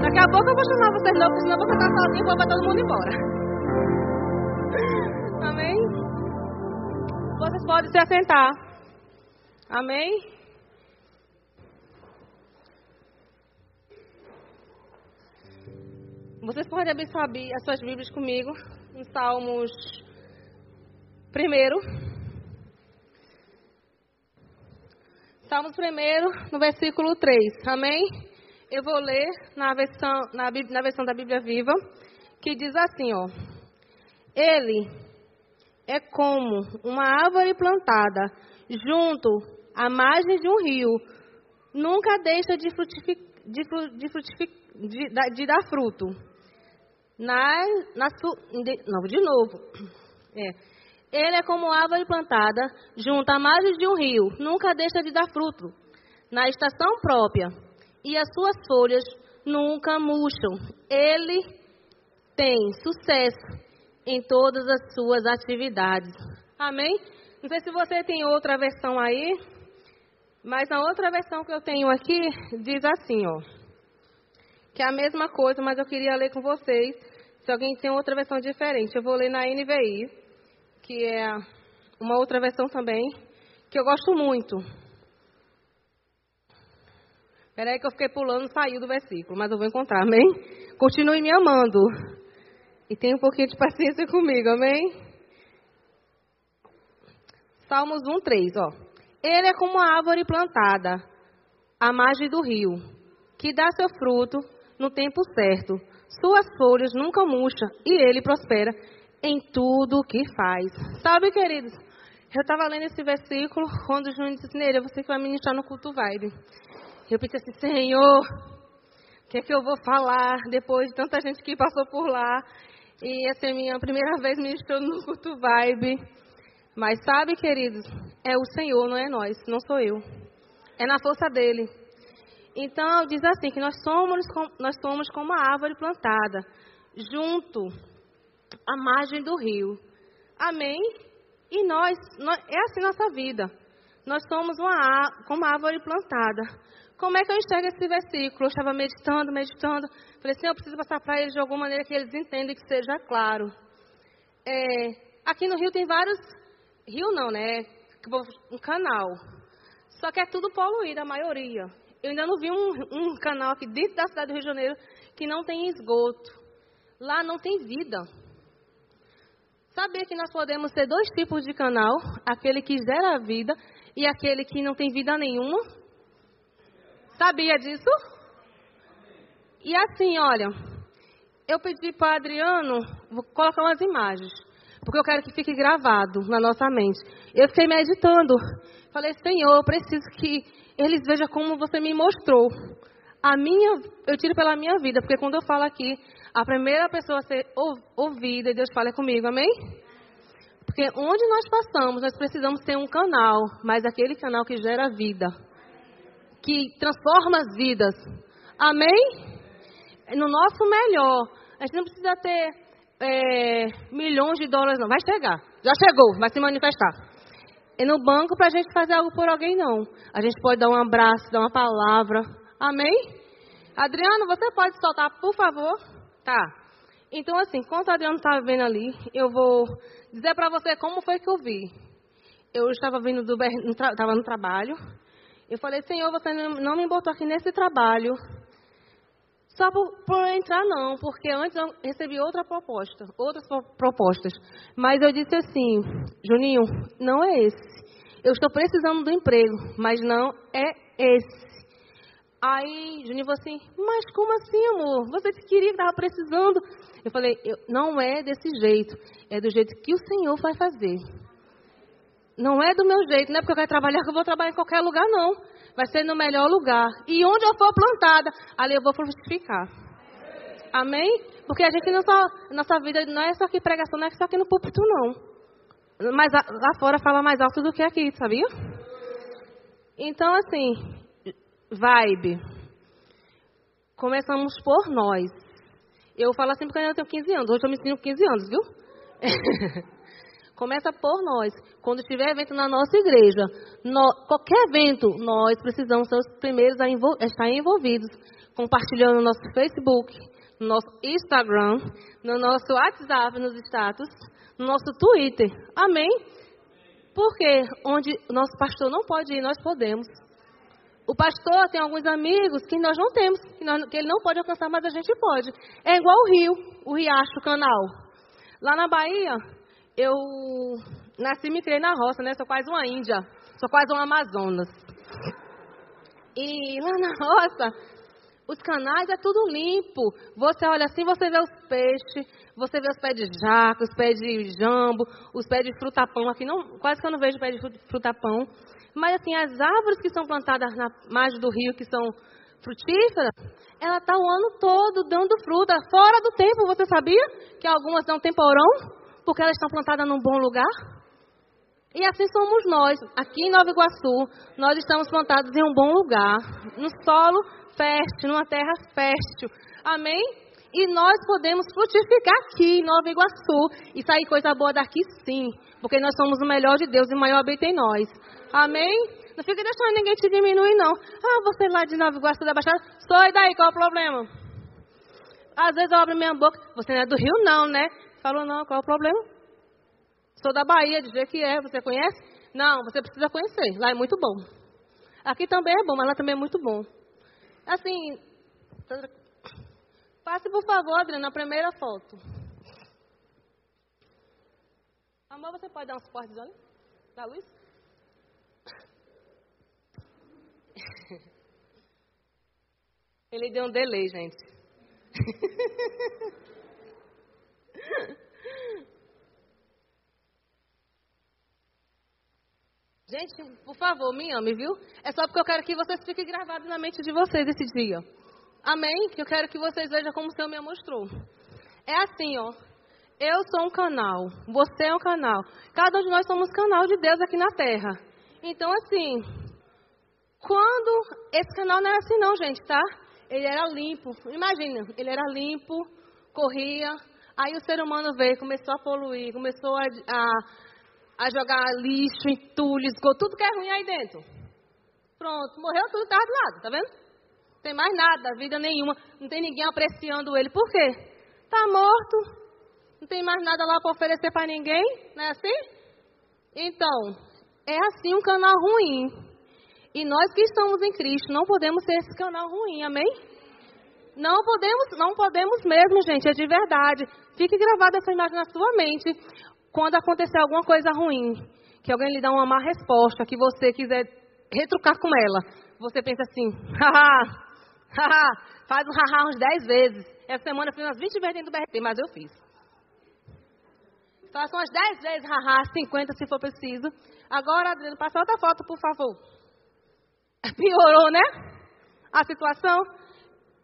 Daqui a pouco eu vou chamar vocês não, porque senão eu vou ficar sozinho e vou todo mundo embora. Amém? Vocês podem se assentar. Amém? Vocês podem abrir as suas Bíblias comigo em Salmos primeiro. Salmos primeiro, no versículo 3. Amém? Eu vou ler na versão, na, na versão da Bíblia Viva, que diz assim, ó. Ele é como uma árvore plantada junto à margem de um rio. Nunca deixa de, frutific, de, de, frutific, de, de dar fruto na, na não, de novo. É. Ele é como árvore plantada junto à margem de um rio, nunca deixa de dar fruto na estação própria, e as suas folhas nunca murcham. Ele tem sucesso em todas as suas atividades. Amém? Não sei se você tem outra versão aí, mas na outra versão que eu tenho aqui diz assim, ó, que é a mesma coisa, mas eu queria ler com vocês se alguém tem outra versão diferente, eu vou ler na NVI, que é uma outra versão também, que eu gosto muito. Espera aí que eu fiquei pulando saiu do versículo, mas eu vou encontrar, amém? Continue me amando. E tenha um pouquinho de paciência comigo, amém? Salmos 1, 3, ó. Ele é como a árvore plantada à margem do rio, que dá seu fruto no tempo certo suas folhas nunca murcham e ele prospera em tudo o que faz. Sabe, queridos, eu estava lendo esse versículo quando o Júnior disse, Neira, você que vai ministrar no culto vibe. Eu pensei assim, Senhor, o que é que eu vou falar depois de tanta gente que passou por lá? E essa é a minha primeira vez ministrando no culto vibe. Mas sabe, queridos, é o Senhor, não é nós, não sou eu. É na força dele. Então, diz assim, que nós somos, nós somos como uma árvore plantada, junto à margem do rio. Amém? E nós, nós é assim nossa vida. Nós somos uma, como uma árvore plantada. Como é que eu enxergo esse versículo? Eu estava meditando, meditando. Falei assim, eu preciso passar para eles de alguma maneira que eles entendam que seja claro. É, aqui no Rio tem vários... Rio não, né? Um canal. Só que é tudo poluído, a maioria. Eu ainda não vi um, um canal aqui dentro da cidade do Rio de Janeiro que não tem esgoto. Lá não tem vida. Sabia que nós podemos ter dois tipos de canal: aquele que gera vida e aquele que não tem vida nenhuma? Sabia disso? E assim, olha, eu pedi para Adriano, vou colocar umas imagens, porque eu quero que fique gravado na nossa mente. Eu fiquei meditando, falei, Senhor, eu preciso que eles vejam como você me mostrou. A minha, eu tiro pela minha vida, porque quando eu falo aqui, a primeira pessoa a ser ouvida, Deus fala comigo, amém? Porque onde nós passamos, nós precisamos ter um canal, mas aquele canal que gera vida, que transforma as vidas, amém? No nosso melhor, a gente não precisa ter é, milhões de dólares, não, vai chegar, já chegou, vai se manifestar é no banco para a gente fazer algo por alguém, não. A gente pode dar um abraço, dar uma palavra. Amém? Adriano, você pode soltar, por favor? Tá. Então, assim, enquanto o Adriano estava vendo ali, eu vou dizer para você como foi que eu vi. Eu estava vindo do estava no trabalho. Eu falei, Senhor, você não me botou aqui nesse trabalho só por, por, entrar, não, porque antes eu recebi outra proposta, outras propostas. Mas eu disse assim, Juninho, não é esse. Eu estou precisando do emprego, mas não é esse. Aí Juninho falou assim, mas como assim, amor? Você queria que estava precisando. Eu falei, não é desse jeito, é do jeito que o Senhor vai fazer. Não é do meu jeito, não é porque eu quero trabalhar que eu vou trabalhar em qualquer lugar, não vai ser no melhor lugar. E onde eu for plantada, ali eu vou frutificar. Amém? Porque a gente não só, nossa vida não é só aqui pregação, não é só aqui no púlpito, não. Mas lá fora fala mais alto do que aqui, sabia? Então, assim, vibe. Começamos por nós. Eu falo assim porque eu tenho 15 anos. Hoje eu me sinto 15 anos, viu? Começa por nós. Quando tiver evento na nossa igreja, no, qualquer evento, nós precisamos ser os primeiros a, envol, estar envolvidos compartilhando no nosso Facebook, no nosso Instagram, no nosso WhatsApp, nos status, no nosso Twitter. Amém? Porque onde o nosso pastor não pode ir, nós podemos. O pastor tem alguns amigos que nós não temos, que, nós, que ele não pode alcançar, mas a gente pode. É igual o rio, o riacho, o canal. Lá na Bahia, eu nasci e me criei na roça, né? Sou quase uma índia, sou quase uma Amazonas. E lá na roça, os canais é tudo limpo. Você olha assim, você vê os peixes, você vê os pés de jaca, os pés de jambo, os pés de frutapão. Aqui não, quase que eu não vejo pé de frutapão. Mas assim, as árvores que são plantadas na margem do rio, que são frutíferas, ela está o ano todo dando fruta. Fora do tempo, você sabia que algumas dão temporão? Porque elas estão plantadas num bom lugar? E assim somos nós. Aqui em Nova Iguaçu, nós estamos plantados em um bom lugar, no solo fértil, numa terra fértil. Amém? E nós podemos frutificar aqui em Nova Iguaçu e sair coisa boa daqui sim, porque nós somos o melhor de Deus e o maior habita em nós. Amém? Não fica deixando ninguém te diminuir, não. Ah, você lá de Nova Iguaçu da Baixada, sai daí, qual é o problema? Às vezes eu abro minha boca, você não é do Rio não, né? Falou, não, qual é o problema? Sou da Bahia, dizer que é, você conhece? Não, você precisa conhecer, lá é muito bom. Aqui também é bom, mas lá também é muito bom. Assim, passe por favor, Adriana, a primeira foto. Amor, você pode dar um suporte, olha? Da luz? Ele deu um delay, gente. Gente, por favor, me ame, viu? É só porque eu quero que vocês fiquem gravados na mente de vocês esse dia. Amém? Que eu quero que vocês vejam como o Senhor me mostrou. É assim, ó. Eu sou um canal, você é um canal. Cada um de nós somos canal de Deus aqui na terra. Então, assim, quando esse canal não era assim não, gente, tá? Ele era limpo. Imagina, ele era limpo, corria. Aí o ser humano veio, começou a poluir, começou a, a, a jogar lixo, entulho, esgoto, tudo que é ruim aí dentro. Pronto, morreu tudo, tá do lado, tá vendo? Não tem mais nada, vida nenhuma. Não tem ninguém apreciando ele. Por quê? Tá morto. Não tem mais nada lá para oferecer para ninguém. Não é assim? Então, é assim um canal ruim. E nós que estamos em Cristo não podemos ser esse canal ruim, amém? Não podemos, não podemos mesmo, gente, é de verdade. Fique gravada essa imagem na sua mente. Quando acontecer alguma coisa ruim, que alguém lhe dá uma má resposta, que você quiser retrucar com ela, você pensa assim, haha, haha, faz um haha uns 10 vezes. Essa semana eu fiz umas 20 vezes dentro do BRT, mas eu fiz. Faça umas 10 vezes haha, 50 se for preciso. Agora, Adriano, passa outra foto, por favor. Piorou, né? A situação.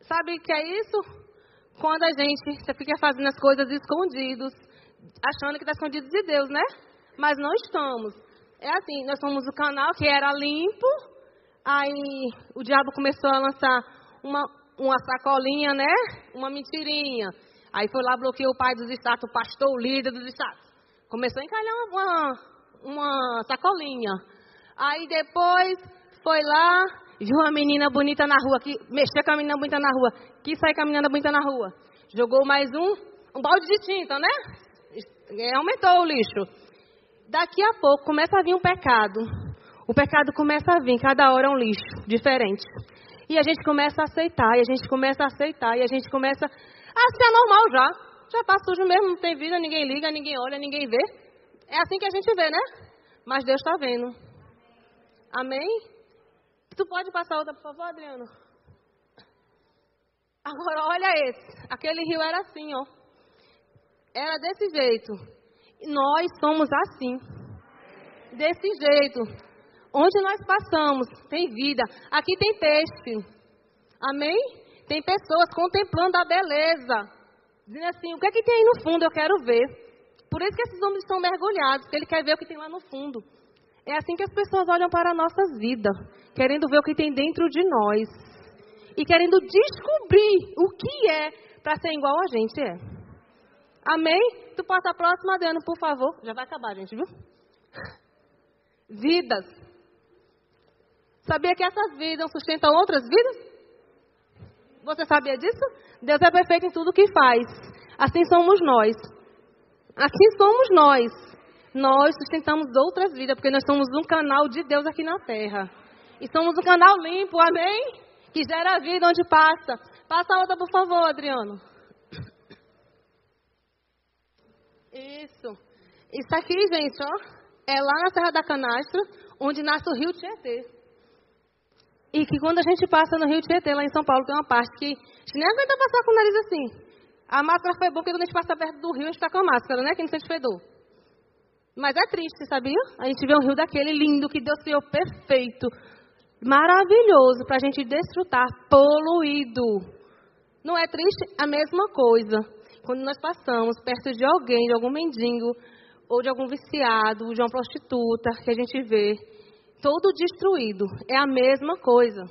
Sabe o que é isso? Quando a gente fica fazendo as coisas escondidos, achando que está escondido de Deus, né? Mas não estamos. É assim, nós somos o canal que era limpo, aí o diabo começou a lançar uma, uma sacolinha, né? Uma mentirinha. Aí foi lá, bloqueou o pai dos estados, o pastor, o líder dos estados. Começou a encalhar uma, uma sacolinha. Aí depois foi lá, viu uma menina bonita na rua, que mexeu com a menina bonita na rua, quis sair com a menina bonita na rua. Jogou mais um, um balde de tinta, né? Aumentou o lixo. Daqui a pouco começa a vir um pecado. O pecado começa a vir, cada hora é um lixo diferente. E a gente começa a aceitar, e a gente começa a aceitar, e a gente começa a ser normal já. Já tá sujo mesmo, não tem vida, ninguém liga, ninguém olha, ninguém vê. É assim que a gente vê, né? Mas Deus está vendo. Amém? Tu pode passar outra, por favor, Adriano? Agora, olha esse. Aquele rio era assim, ó. Era desse jeito. Nós somos assim. Desse jeito. Onde nós passamos, tem vida. Aqui tem peixe. Amém? Tem pessoas contemplando a beleza. Dizendo assim, o que é que tem aí no fundo? Eu quero ver. Por isso que esses homens estão mergulhados, porque ele quer ver o que tem lá no fundo. É assim que as pessoas olham para a nossa vida, querendo ver o que tem dentro de nós e querendo descobrir o que é para ser igual a gente é. Amém? Tu passa a próxima, Adriano, por favor. Já vai acabar, gente, viu? Vidas. Sabia que essas vidas sustentam outras vidas? Você sabia disso? Deus é perfeito em tudo que faz. Assim somos nós. Assim somos nós. Nós sustentamos outras vidas, porque nós somos um canal de Deus aqui na terra. E somos um canal limpo, amém? Que gera vida onde passa. Passa a outra, por favor, Adriano. Isso. Isso aqui, gente, ó, é lá na Serra da Canastra, onde nasce o rio Tietê. E que quando a gente passa no rio Tietê, lá em São Paulo, tem uma parte que a gente nem aguenta passar com o nariz assim. A máscara foi boa, porque quando a gente passa perto do rio, a gente está com a máscara, né? Que não sente fedor. Mas é triste, sabia? A gente vê um rio daquele lindo, que Deus criou perfeito, maravilhoso, para a gente desfrutar, poluído. Não é triste? A mesma coisa. Quando nós passamos perto de alguém, de algum mendigo, ou de algum viciado, de uma prostituta, que a gente vê, todo destruído. É a mesma coisa.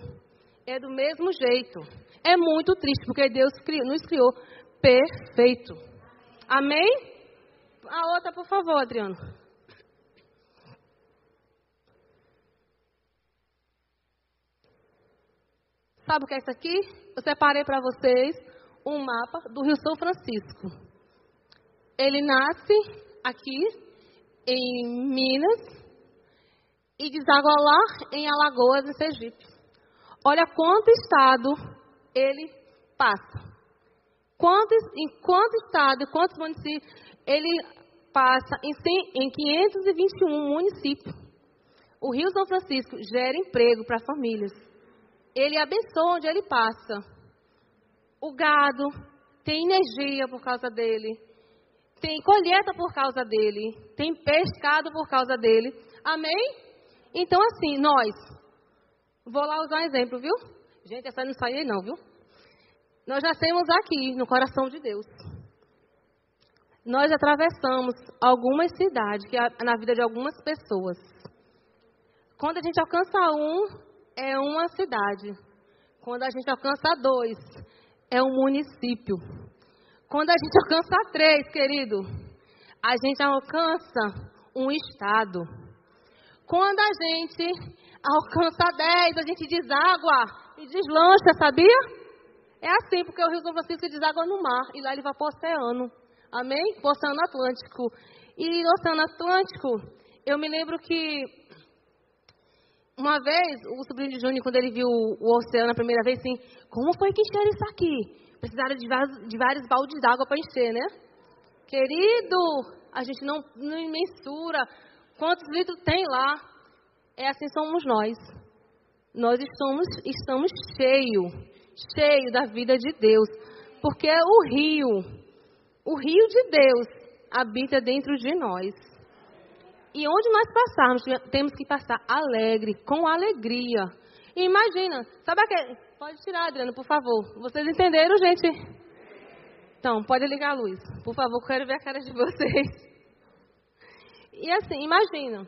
É do mesmo jeito. É muito triste, porque Deus nos criou perfeito. Amém? A outra, por favor, Adriano. Sabe o que é isso aqui? Eu separei para vocês um mapa do Rio São Francisco. Ele nasce aqui em Minas e deságua lá em Alagoas, em Sergipe. Olha quanto estado ele passa. Quantos, em quanto estado, quantos municípios ele passa em, 100, em 521 municípios. O Rio São Francisco gera emprego para famílias. Ele abençoa onde ele passa. O gado tem energia por causa dele. Tem colheita por causa dele. Tem pescado por causa dele. Amém? Então, assim, nós. Vou lá usar um exemplo, viu? Gente, essa não saiu não, viu? Nós nascemos aqui, no coração de Deus. Nós atravessamos algumas cidades, que na vida de algumas pessoas. Quando a gente alcança um, é uma cidade. Quando a gente alcança dois, é um município. Quando a gente alcança três, querido, a gente alcança um estado. Quando a gente alcança dez, a gente deságua e deslancha, sabia? É assim, porque o Rio São Francisco deságua no mar e lá ele vai para o oceano. Amém? Para o Oceano Atlântico. E no Oceano Atlântico, eu me lembro que uma vez, o sobrinho de Júnior, quando ele viu o oceano a primeira vez, assim, como foi que encheram isso aqui? Precisaram de vários, de vários baldes d'água para encher, né? Querido, a gente não, não mensura quantos litros tem lá. É assim somos nós. Nós estamos, estamos cheios cheio da vida de Deus, porque é o rio, o rio de Deus habita dentro de nós. E onde nós passarmos, temos que passar alegre, com alegria. E imagina, sabe aquele. Pode tirar, Adriano, por favor. Vocês entenderam, gente? Então, pode ligar a luz. Por favor, quero ver a cara de vocês. E assim, imagina.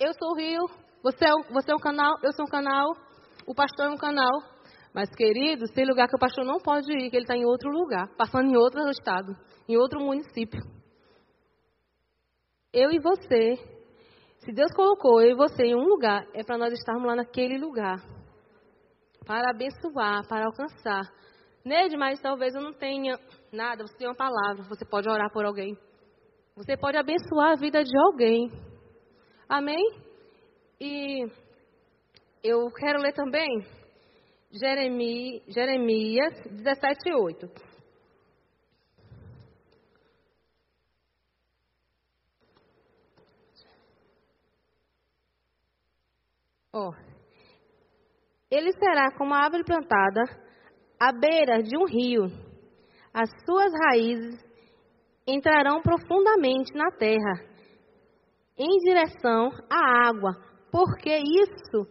Eu sou o rio, você é, você é um canal, eu sou um canal, o pastor é um canal. Mas, queridos, tem lugar que o pastor não pode ir, que ele está em outro lugar, passando em outro estado, em outro município. Eu e você, se Deus colocou eu e você em um lugar, é para nós estarmos lá naquele lugar. Para abençoar, para alcançar. Neide, mas talvez eu não tenha nada, você tem uma palavra, você pode orar por alguém. Você pode abençoar a vida de alguém. Amém? E eu quero ler também Jeremias, Jeremias 17, 8. Oh. Ele será como a árvore plantada à beira de um rio. As suas raízes entrarão profundamente na terra, em direção à água, porque isso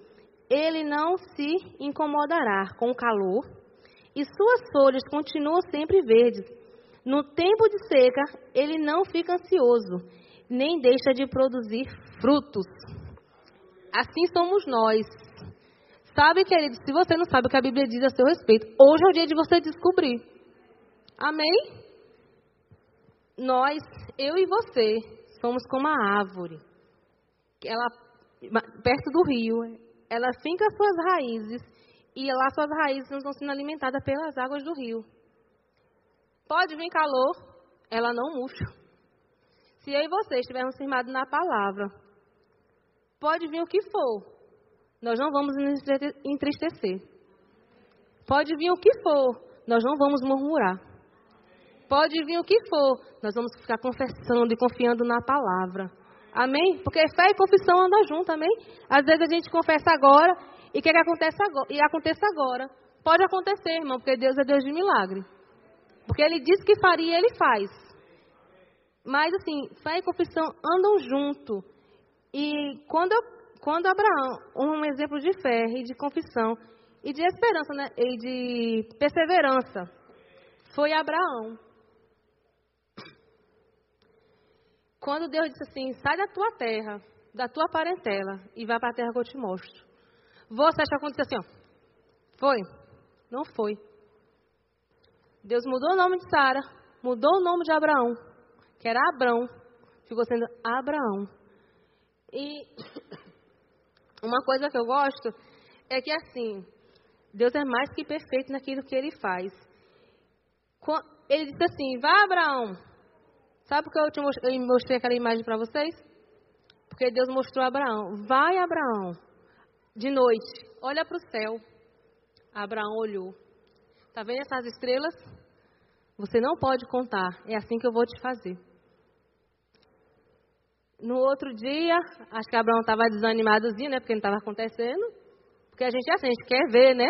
ele não se incomodará com o calor, e suas folhas continuam sempre verdes. No tempo de seca, ele não fica ansioso, nem deixa de produzir frutos. Assim somos nós. Sabe, querido, se você não sabe o que a Bíblia diz a seu respeito, hoje é o dia de você descobrir. Amém? Nós, eu e você, somos como a árvore. Ela, perto do rio, ela finca suas raízes e lá suas raízes não estão sendo alimentadas pelas águas do rio. Pode vir calor, ela não murcha. Se eu e você estivermos firmados na palavra, pode vir o que for, nós não vamos entristecer. Pode vir o que for, nós não vamos murmurar. Pode vir o que for, nós vamos ficar confessando e confiando na palavra. Amém? Porque fé e confissão andam juntas, amém? Às vezes a gente confessa agora e quer que aconteça agora, e aconteça agora. Pode acontecer, irmão, porque Deus é Deus de milagre. Porque Ele disse que faria, Ele faz. Mas assim, fé e confissão andam junto. E quando, quando Abraão, um exemplo de fé e de confissão, e de esperança, né? E de perseverança, foi Abraão. Quando Deus disse assim: sai da tua terra, da tua parentela, e vai para a terra que eu te mostro. Você acha que aconteceu assim, ó? Foi? Não foi. Deus mudou o nome de Sara, mudou o nome de Abraão, que era Abrão, ficou sendo Abraão. E uma coisa que eu gosto é que assim, Deus é mais que perfeito naquilo que ele faz. Ele disse assim: Vá, Abraão, Sabe por que eu, te mostrei, eu mostrei aquela imagem para vocês? Porque Deus mostrou a Abraão. Vai, Abraão, de noite, olha para o céu. Abraão olhou. Está vendo essas estrelas? Você não pode contar. É assim que eu vou te fazer. No outro dia, acho que Abraão estava desanimadozinho, né? Porque não estava acontecendo. Porque a gente é assim, a gente quer ver, né?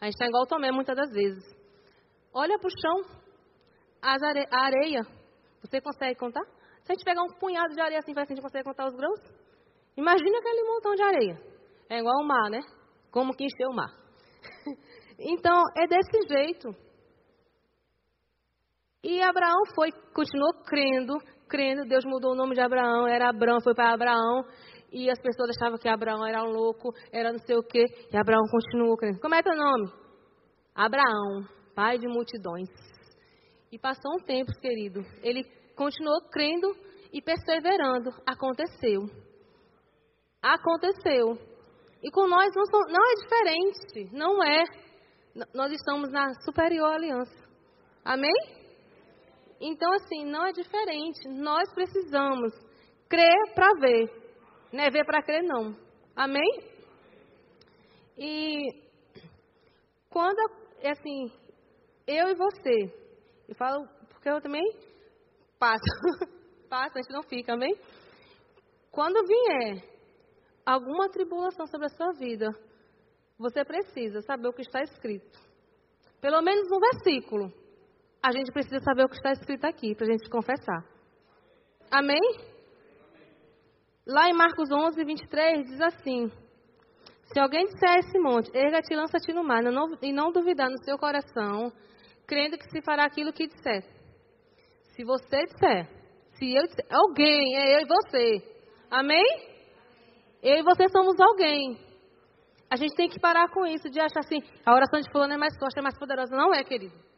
A gente está igual o Tomé muitas das vezes. Olha para o chão, are a areia. Você consegue contar? Se a gente pegar um punhado de areia assim, a gente consegue contar os grãos? Imagina aquele montão de areia. É igual o mar, né? Como que encheu o mar. então, é desse jeito. E Abraão foi, continuou crendo, crendo. Deus mudou o nome de Abraão, era Abraão, foi para Abraão. E as pessoas achavam que Abraão era louco, era não sei o quê. E Abraão continuou crendo. Como é teu nome? Abraão, pai de multidões. E passou um tempo, querido. Ele continuou crendo e perseverando. Aconteceu. Aconteceu. E com nós não, não é diferente. Não é. Nós estamos na superior aliança. Amém? Então, assim, não é diferente. Nós precisamos crer para ver. Não é ver para crer, não. Amém? E quando, assim, eu e você eu falo porque eu também passo. passo, a gente não fica, amém? Quando vier alguma tribulação sobre a sua vida, você precisa saber o que está escrito. Pelo menos no versículo. A gente precisa saber o que está escrito aqui, para a gente confessar. Amém? Lá em Marcos 11, 23, diz assim: Se alguém disser a esse monte, erga-te e lança-te no mar, e não duvidar no seu coração, crendo que se fará aquilo que disser. Se você disser, se eu disser, alguém, é eu e você. Amém? Eu e você somos alguém. A gente tem que parar com isso de achar assim, a oração de fulano é mais forte, é mais poderosa. Não é, querido.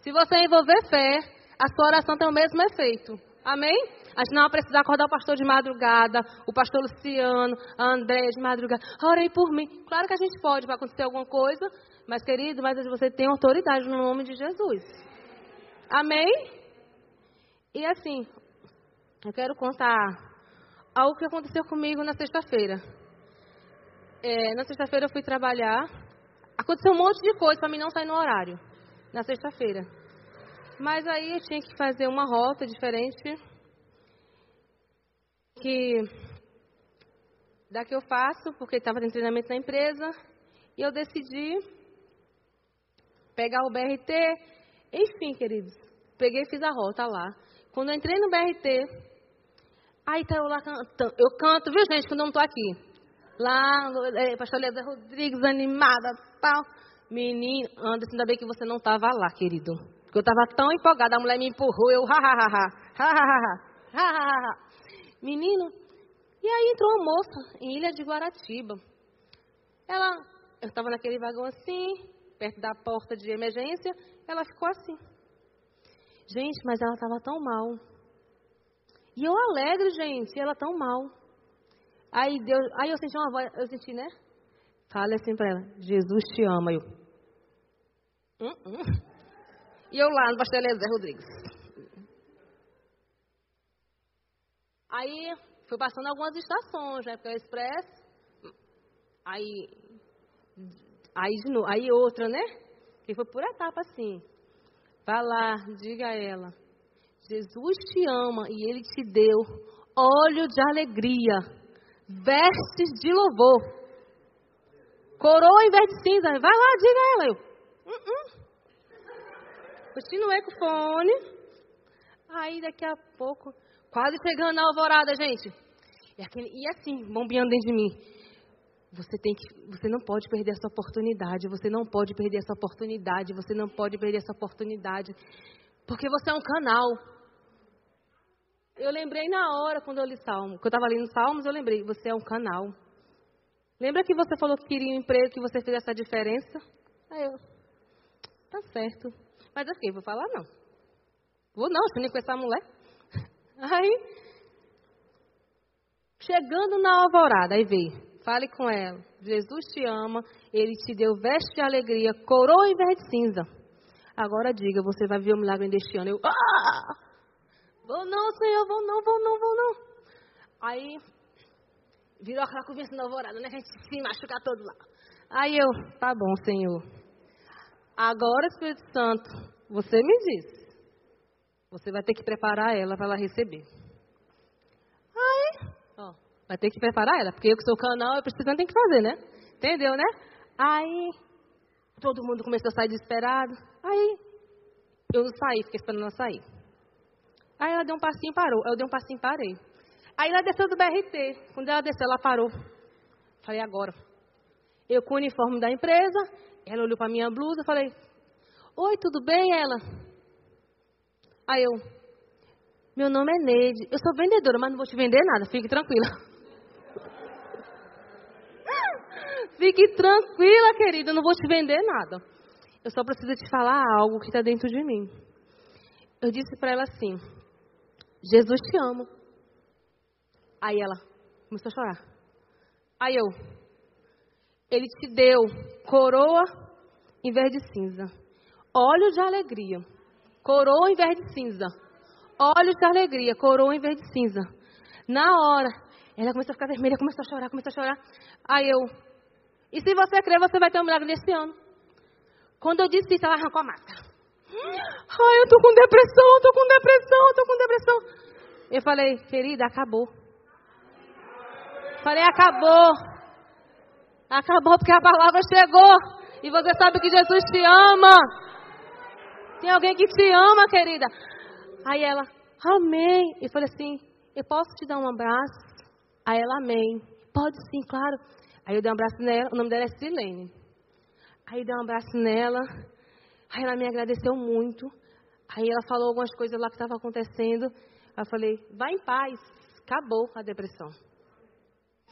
Se você envolver fé, a sua oração tem o mesmo efeito. Amém? A gente não vai precisar acordar o pastor de madrugada, o pastor Luciano, a Andréia de madrugada. Orei por mim. Claro que a gente pode, vai acontecer alguma coisa, mas, querido, mas você tem autoridade no nome de Jesus. Amém? E assim, eu quero contar algo que aconteceu comigo na sexta-feira. É, na sexta-feira eu fui trabalhar. Aconteceu um monte de coisa para mim não sair no horário. Na sexta-feira. Mas aí eu tinha que fazer uma rota diferente. Que da que eu faço, porque estava tendo treinamento na empresa. E eu decidi pegar o BRT, enfim, queridos. Peguei e fiz a rota lá. Quando eu entrei no BRT, aí tá eu lá cantando. Eu canto, viu, gente, quando eu não tô aqui. Lá, é, pastor Leda Rodrigues, animada, tal. Menino, Anderson, ainda bem que você não estava lá, querido. Porque eu estava tão empolgada, a mulher me empurrou, eu ha ha ha ha, ha Menino, e aí entrou uma moça em Ilha de Guaratiba. Ela, eu estava naquele vagão assim, perto da porta de emergência, ela ficou assim. Gente, mas ela estava tão mal. E eu alegre, gente, ela tão mal. Aí, Deus, aí eu senti uma voz, eu senti, né? Fale assim para ela, Jesus te ama. Eu, e eu lá no pastor Eliezer Rodrigues. Aí fui passando algumas estações, né? Porque é expresso. Aí, aí de novo, aí outra, né? Que foi por etapa assim. Vá lá, diga a ela. Jesus te ama e Ele te deu óleo de alegria, vestes de louvor, coroa em vez de cinza. Vai lá, diga a ela. Eu, uh -uh. Continuei com o fone. Aí daqui a pouco, quase chegando na alvorada, gente. E, aquele, e assim, bombeando dentro de mim. Você tem que, você não pode perder essa oportunidade. Você não pode perder essa oportunidade. Você não pode perder essa oportunidade, porque você é um canal. Eu lembrei na hora quando eu li Salmo, quando eu estava lendo Salmos, eu lembrei, você é um canal. Lembra que você falou que queria um emprego, que você fez essa diferença? Aí eu, tá certo. Mas assim, vou falar não. Vou não, você nem com essa mulher. Aí, chegando na alvorada, aí veio, fale com ela. Jesus te ama, ele te deu veste de alegria, coroa em verde cinza. Agora diga, você vai ver o milagre deste ano. Eu, ah! Vou não, Senhor, vou não, vou não, vou não. Aí, virou aquela conversa na alvorada, né? A gente se machucar todo lá. Aí eu, tá bom, Senhor. Agora, Espírito Santo, você me diz. Você vai ter que preparar ela para ela receber. Aí, ó, vai ter que preparar ela, porque eu que sou canal, eu preciso, tem que fazer, né? Entendeu, né? Aí, todo mundo começou a sair desesperado. Aí, eu não saí, fiquei esperando ela sair. Aí ela deu um passinho e parou. Eu dei um passinho e parei. Aí ela desceu do BRT. Quando ela desceu, ela parou. Falei, agora. Eu com o uniforme da empresa, ela olhou para minha blusa, falei, oi, tudo bem, ela? Aí eu, meu nome é Neide. Eu sou vendedora, mas não vou te vender nada, fique tranquila. fique tranquila, querida, eu não vou te vender nada. Eu só preciso te falar algo que está dentro de mim. Eu disse para ela assim, Jesus te ama. Aí ela começou a chorar. Aí eu, ele te deu coroa em vez de cinza, óleo de alegria, coroa em vez de cinza, óleo de alegria, coroa em vez de cinza. Na hora, ela começou a ficar vermelha, começou a chorar, começou a chorar. Aí eu, e se você crer, você vai ter um milagre nesse ano. Quando eu disse isso, ela arrancou a máscara. Ai, eu tô com depressão, eu tô com depressão, eu tô com depressão. Eu falei, querida, acabou. Falei, acabou. Acabou porque a palavra chegou. E você sabe que Jesus te ama. Tem alguém que te ama, querida. Aí ela, amém. Eu falei assim, eu posso te dar um abraço? Aí ela, amém. Pode sim, claro. Aí eu dei um abraço nela, o nome dela é Silene. Aí eu dei um abraço nela. Aí ela me agradeceu muito. Aí ela falou algumas coisas lá que estavam acontecendo. Aí eu falei, vai em paz. Acabou a depressão.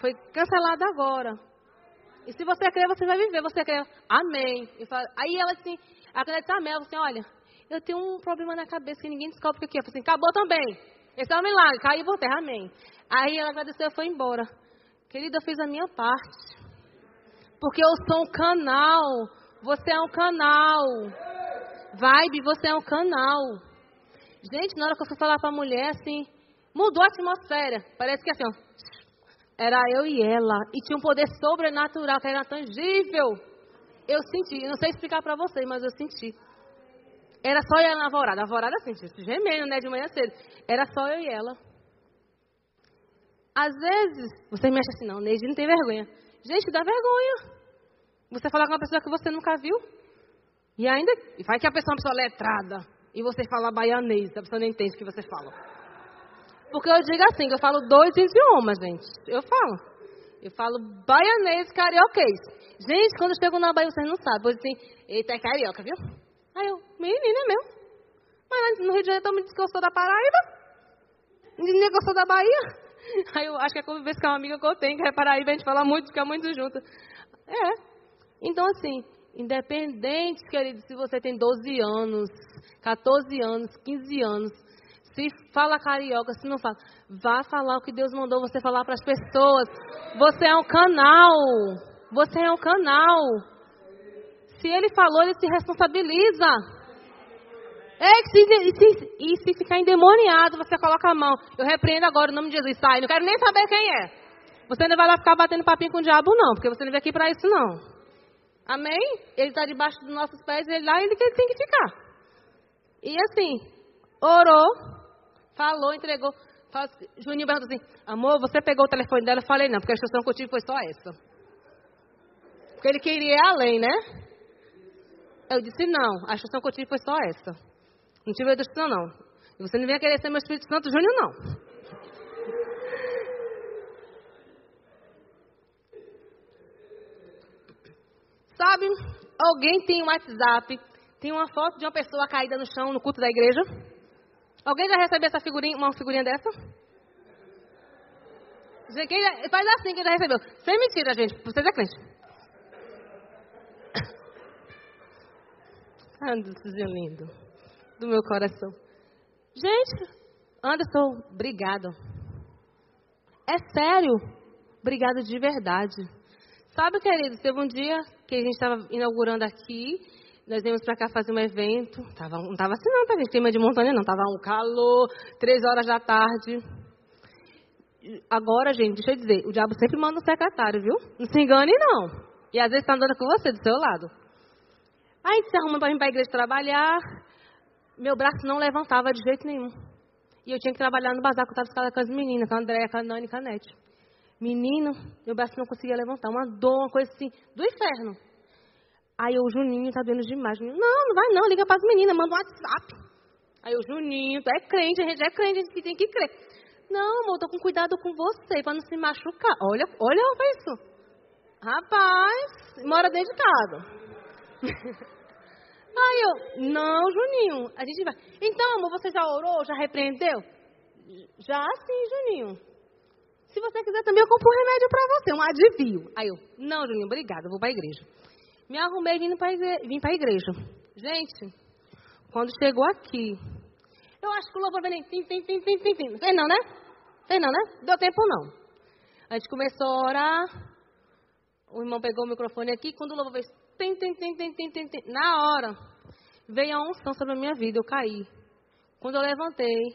Foi cancelada agora. E se você crer, você vai viver. Você crer, amém. aí ela assim, acredita amém. Ela assim, olha, eu tenho um problema na cabeça que ninguém descobre o que é. Eu falei assim, acabou também. Esse é um milagre, caiu por terra, amém. Aí ela agradeceu e foi embora. Querida, eu fiz a minha parte. Porque eu sou um canal. Você é um canal. Vibe, você é um canal. Gente, na hora que eu fui falar para a mulher, assim, mudou a atmosfera. Parece que assim, ó, era eu e ela. E tinha um poder sobrenatural, que era tangível. Eu senti, não sei explicar para vocês, mas eu senti. Era só eu na alvorada. A alvorada, assim, gemendo, né, de manhã cedo. Era só eu e ela. Às vezes, você me acha assim, não, Neide não tem vergonha. Gente, dá vergonha. Você falar com uma pessoa que você nunca viu. E ainda, vai que a pessoa é uma pessoa letrada. E você fala baianês, a pessoa nem entende o que você fala. Porque eu digo assim, eu falo dois idiomas, gente. Eu falo. Eu falo baianês, carioquês. Gente, quando eu chego na Bahia, vocês não sabem. Eu assim, eita, é carioca, viu? Aí eu, menina é mesmo. Mas no Rio de Janeiro todo mundo diz que eu sou da Paraíba. Ninguém que eu sou da Bahia. Aí eu acho que é convivência com uma amiga que eu tenho, que é Paraíba, a gente fala muito, fica muito junto. É. Então, assim, independente, querido, se você tem 12 anos, 14 anos, 15 anos, se fala carioca, se não fala, vá falar o que Deus mandou você falar para as pessoas. Você é um canal. Você é um canal. Se ele falou, ele se responsabiliza. É, se, e, se, e se ficar endemoniado, você coloca a mão. Eu repreendo agora o nome de Jesus. Sai, não quero nem saber quem é. Você não vai lá ficar batendo papinho com o diabo, não, porque você não veio aqui para isso, não. Amém? Ele está debaixo dos nossos pés, ele lá, que ele tem que ficar. E assim, orou, falou, entregou. Juninho perguntou assim, amor, você pegou o telefone dela? Eu falei, não, porque a instrução que eu tive foi só essa. Porque ele queria ir além, né? Eu disse, não, a instrução que eu tive foi só essa. Não tive outra instrução, não. E você não vem querer ser meu Espírito Santo Júnior, não. Sabe, alguém tem um WhatsApp tem uma foto de uma pessoa caída no chão no culto da igreja. Alguém já recebeu essa figurinha, uma figurinha dessa? Quem já, faz assim, quem já recebeu. Sem mentira, gente. Vocês é crente. Anderson, lindo. Do meu coração. Gente, Anderson, obrigado. É sério. Obrigado de verdade. Sabe, querido, teve um dia que a gente estava inaugurando aqui nós viemos para cá fazer um evento. Tava, não estava assim não, tá gente? Clima de montanha não. Tava um calor, três horas da tarde. Agora, gente, deixa eu dizer, o diabo sempre manda um secretário, viu? Não se engane, não. E às vezes está andando com você, do seu lado. Aí se arrumando para vir para a igreja trabalhar. Meu braço não levantava de jeito nenhum. E eu tinha que trabalhar no bazar, que eu estava com as meninas, com a Andréia, com a Nani com a Nete. Menino, meu braço não conseguia levantar. Uma dor, uma coisa assim, do inferno. Aí o Juninho tá doendo demais. Não, não vai não, liga para as meninas, manda um WhatsApp. Aí o Juninho, tu é crente, a gente é crente, a gente tem que crer. Não, amor, tô com cuidado com você, para não se machucar. Olha, olha isso. Rapaz, mora dentro de casa. Aí eu, não, Juninho, a gente vai. Então, amor, você já orou, já repreendeu? Já sim, Juninho. Se você quiser também, eu compro um remédio para você, um advio. Aí eu, não, Juninho, obrigada, eu vou para a igreja. Me arrumei para vim para a igreja. Gente, quando chegou aqui, eu acho que o louvor vem, fim, fim, fim, fim, fim. Não fez não, né? Fez não, né? Deu tempo não. A gente começou a orar. O irmão pegou o microfone aqui. Quando o louvor fez, tem, tem, tem, tem, tem, tem, tem. Na hora, veio a unção sobre a minha vida. Eu caí. Quando eu levantei,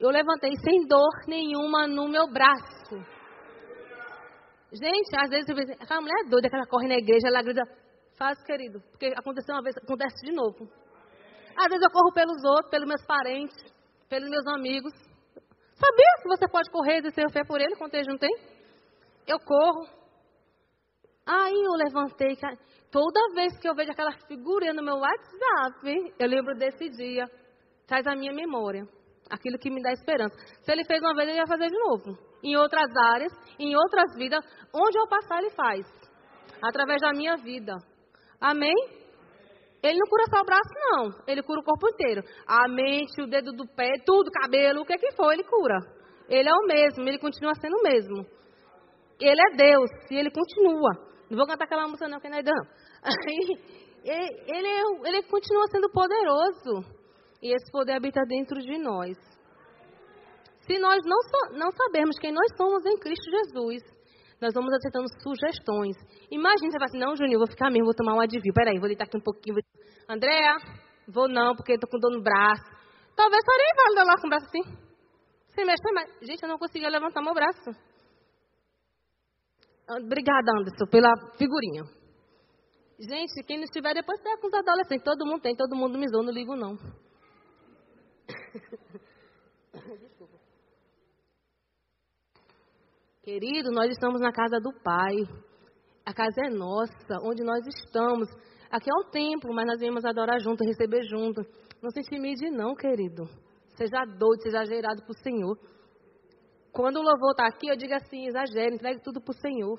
eu levantei sem dor nenhuma no meu braço. Gente, às vezes vejo, aquela mulher é doida ela corre na igreja, ela grita, faz querido, porque aconteceu uma vez, acontece de novo. Às vezes eu corro pelos outros, pelos meus parentes, pelos meus amigos. Sabia que você pode correr e ser fé por ele eles não tem? Eu corro. Aí eu levantei, toda vez que eu vejo aquela figurinha no meu WhatsApp, eu lembro desse dia. Traz a minha memória. Aquilo que me dá esperança. Se ele fez uma vez, ele vai fazer de novo em outras áreas, em outras vidas. Onde eu passar, Ele faz. Através da minha vida. Amém? Ele não cura só o braço, não. Ele cura o corpo inteiro. A mente, o dedo do pé, tudo, cabelo, o que é que for, Ele cura. Ele é o mesmo, Ele continua sendo o mesmo. Ele é Deus e Ele continua. Não vou cantar aquela música não, que não é não. Ele, ele, ele continua sendo poderoso. E esse poder habita dentro de nós. Se nós não, so, não quem nós somos em Cristo Jesus, nós vamos aceitando sugestões. Imagina, você vai assim, não, Juninho, vou ficar mesmo, vou tomar um advil. Peraí, vou deitar aqui um pouquinho. Vou... Andréa, vou não, porque estou com dor no braço. Talvez só nem vale lá com o braço assim. Sem mexer mais. Gente, eu não conseguia levantar meu braço. Obrigada, Anderson, pela figurinha. Gente, quem não estiver depois tem com os adolescentes. Todo mundo tem, todo mundo me zoa, não ligo não. Querido, nós estamos na casa do Pai. A casa é nossa, onde nós estamos. Aqui é o templo, mas nós viemos adorar junto, receber junto. Não se intimide, não, querido. Seja doido, seja exagerado para o Senhor. Quando o louvor está aqui, eu digo assim: exagere, entregue tudo para o Senhor.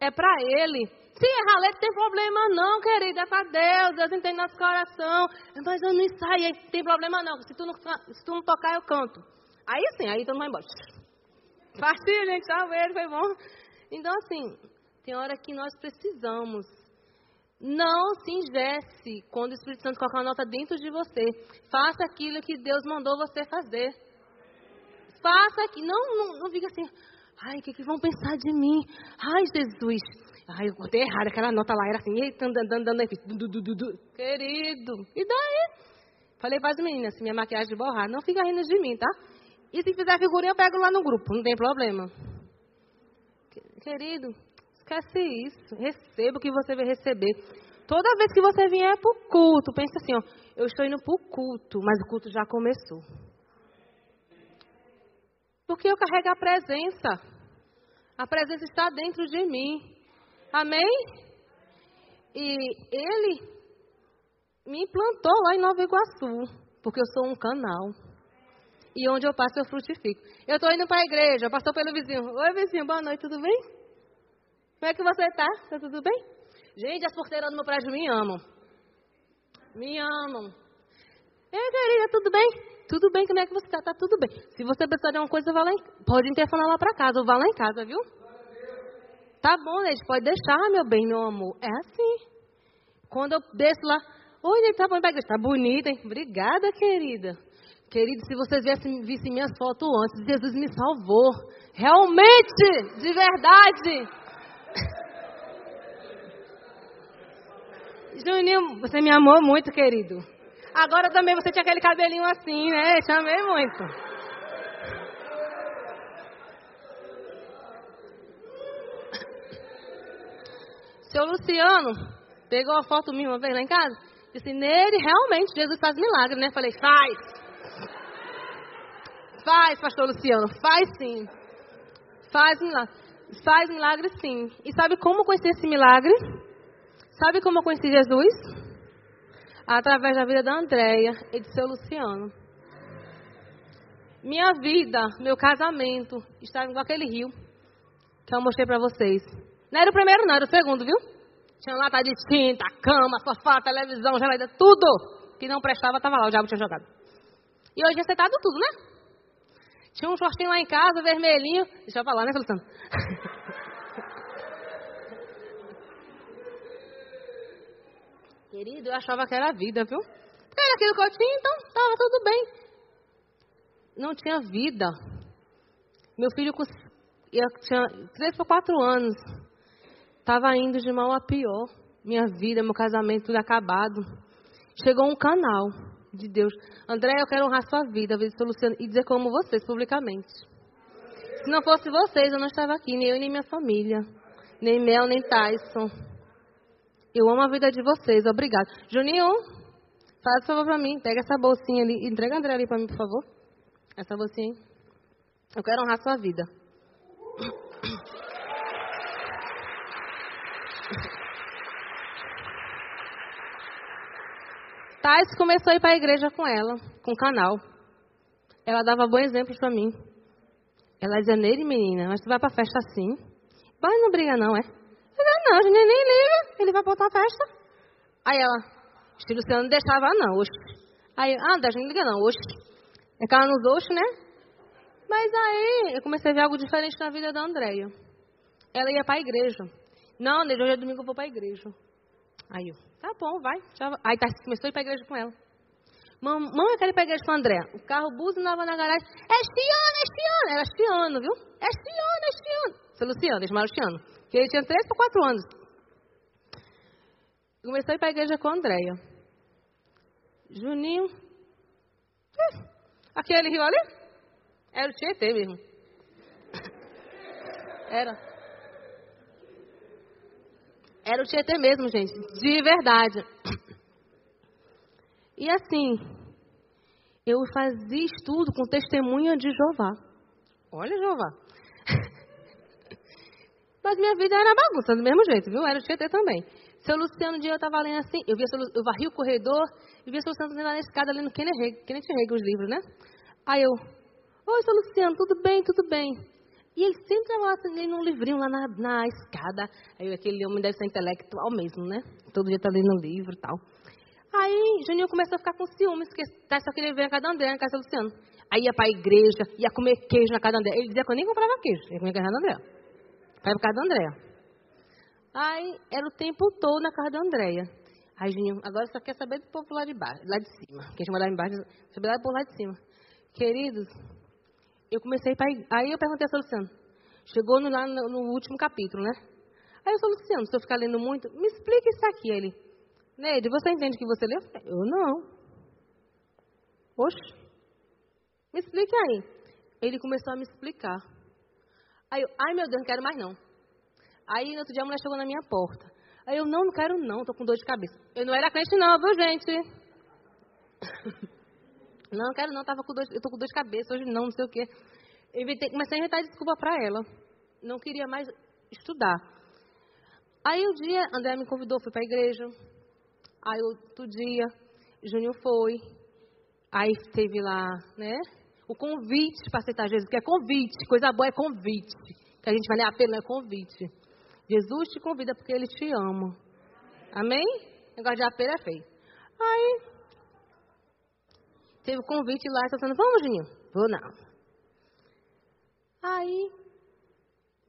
É para Ele. Se errar letra, tem problema não, querido. É para Deus. Deus entende nosso coração. Mas eu não ensaio, tem problema não. Se tu não, se tu não tocar, eu canto. Aí sim, aí todo mundo vai embora. Partiu, gente. Tchau, beijo, foi bom. Então, assim, tem hora que nós precisamos. Não se ingesse quando o Espírito Santo colocar uma nota dentro de você. Faça aquilo que Deus mandou você fazer. Faça aqui. Não, não, não fica assim. Ai, o que, que vão pensar de mim? Ai, Jesus. Ai, eu cortei errado, aquela nota lá era assim, eita, andando, andando, aí, querido, e daí? Falei para as meninas, se minha maquiagem borrar, não fica rindo de mim, tá? E se fizer figurinha, eu pego lá no grupo, não tem problema. Querido, esquece isso, receba o que você vai receber. Toda vez que você vier para o culto, pense assim, ó, eu estou indo para o culto, mas o culto já começou. Porque eu carrego a presença. A presença está dentro de mim. Amém? E ele me implantou lá em Nova Iguaçu, porque eu sou um canal. E onde eu passo, eu frutifico. Eu estou indo para a igreja, passou pelo vizinho. Oi, vizinho, boa noite, tudo bem? Como é que você está? Está tudo bem? Gente, as porteiras do meu prédio me amam. Me amam. Ei, querida, tudo bem? Tudo bem, como é que você está? Está tudo bem. Se você precisar de uma coisa, vá lá em... pode interfonar lá para casa, ou vá lá em casa, viu? Tá bom, Neide, pode deixar, meu bem, meu amor. É assim. Quando eu desço lá, oi, Neide, tá bom, tá bonita, hein? Obrigada, querida. Querido, se vocês vissem, vissem minhas fotos antes, Jesus me salvou. Realmente, de verdade. Juninho, você me amou muito, querido. Agora também você tinha aquele cabelinho assim, né? Chamei muito. Seu Luciano pegou a foto minha uma vez lá em casa. Disse, nele realmente Jesus faz milagre, né? Falei, faz. Faz, pastor Luciano, faz sim. Faz milagre. Faz milagre sim. E sabe como eu conheci esse milagre? Sabe como eu conheci Jesus? Através da vida da Andréia e de seu Luciano. Minha vida, meu casamento, estava igual aquele rio que eu mostrei para vocês. Não era o primeiro, não, era o segundo, viu? Tinha lata de tinta, cama, sofá, televisão, geladeira, tudo que não prestava estava lá, o diabo tinha jogado. E hoje acertado tudo, né? Tinha um shortinho lá em casa, vermelhinho. Deixa eu falar, né, Luciano? Querido, eu achava que era vida, viu? Porque era aquilo que eu tinha, então estava tudo bem. Não tinha vida. Meu filho tinha 3 para 4 anos. Estava indo de mal a pior. Minha vida, meu casamento, tudo acabado. Chegou um canal de Deus. André, eu quero honrar sua vida, a vida de Luciano, e dizer como vocês publicamente. Se não fosse vocês, eu não estava aqui, nem eu nem minha família. Nem Mel, nem Tyson. Eu amo a vida de vocês, obrigado. Juninho, faz favor para mim, pega essa bolsinha ali, entrega a André ali para mim, por favor. Essa bolsinha aí. Eu quero honrar sua vida. Tais começou a ir para a igreja com ela, com o canal. Ela dava bons exemplos para mim. Ela dizia, nele, menina, mas tu vai para festa assim? Vai, não briga não, é? Eu disse, não, gente nem liga, ele vai para outra festa. Aí ela, o Luciano não deixava não, oxe. Aí, ah, não deixa, não liga não, oxe. É que ela nos oxe, né? Mas aí eu comecei a ver algo diferente na vida da Andréia. Ela ia para a igreja. Não, hoje é domingo eu vou para a igreja. Aí eu, tá bom, vai. Já... Aí tá, começou a ir para a igreja com ela. Mamãe, eu quero ir para a igreja com o André. O carro buzinava na garagem. É Estiano, é Estiano. Era Estiano, viu? É Estiano, é Estiano. Seu Luciano, eles chamaram Estiano. Que ele tinha 3 para 4 anos. Comecei a ir para a igreja com a Andréia. Juninho. Aquele rio ali? Era o Tietê mesmo. Era. Era o Tietê mesmo, gente. De verdade. E assim, eu fazia estudo com testemunha de Jeová. Olha, Jeová. Mas minha vida era bagunça, do mesmo jeito, viu? Era o Tietê também. Seu Luciano, um dia eu estava lendo assim, eu, via, eu varri o corredor e via seu Luciano fazendo na escada lendo Kenneth Hagin, os livros, né? Aí eu, oi, seu Luciano, tudo bem, tudo bem. E ele sempre estava lendo um livrinho lá na, na escada. Aí aquele homem deve ser intelectual mesmo, né? Todo dia está lendo um livro e tal. Aí Juninho começou a ficar com ciúmes, porque tá, só queria ver a casa da André, na casa do Luciano. Aí ia para a igreja, ia comer queijo na casa da André. Ele dizia que eu nem comprava queijo, ia comer na André. Vai para casa da André. Aí era o tempo todo na casa da Andréia. Aí Juninho, agora só quer saber do povo lá de baixo, lá de cima. Quem chama lá embaixo, saber do povo lá de cima. Queridos, eu comecei para. Aí eu perguntei a Luciano. Chegou no, lá no, no, último capítulo, né? Aí eu falei, Luciano, se eu ficar lendo muito, me explica isso aqui. Ele, Neide, você entende que você leu? Eu não. Oxe, me explique aí. Ele começou a me explicar. Aí eu, ai meu Deus, não quero mais não. Aí no outro dia a mulher chegou na minha porta. Aí eu, não, não quero não, tô com dor de cabeça. Eu não era crente não, viu gente? não, quero não, tava com dor, eu tô com dor de cabeça, hoje não, não sei o quê. Inventei, comecei a inventar desculpa para ela. Não queria mais estudar. Aí um dia, André me convidou, fui para a igreja. Aí outro dia, Júnior foi. Aí teve lá, né? O convite para aceitar Jesus, que é convite. Coisa boa é convite. Que a gente vai ler a pena, é convite. Jesus te convida porque ele te ama. Amém? Negócio de apelo é feio. Aí, teve o convite lá, falando, vamos, Juninho? Vou não. Aí,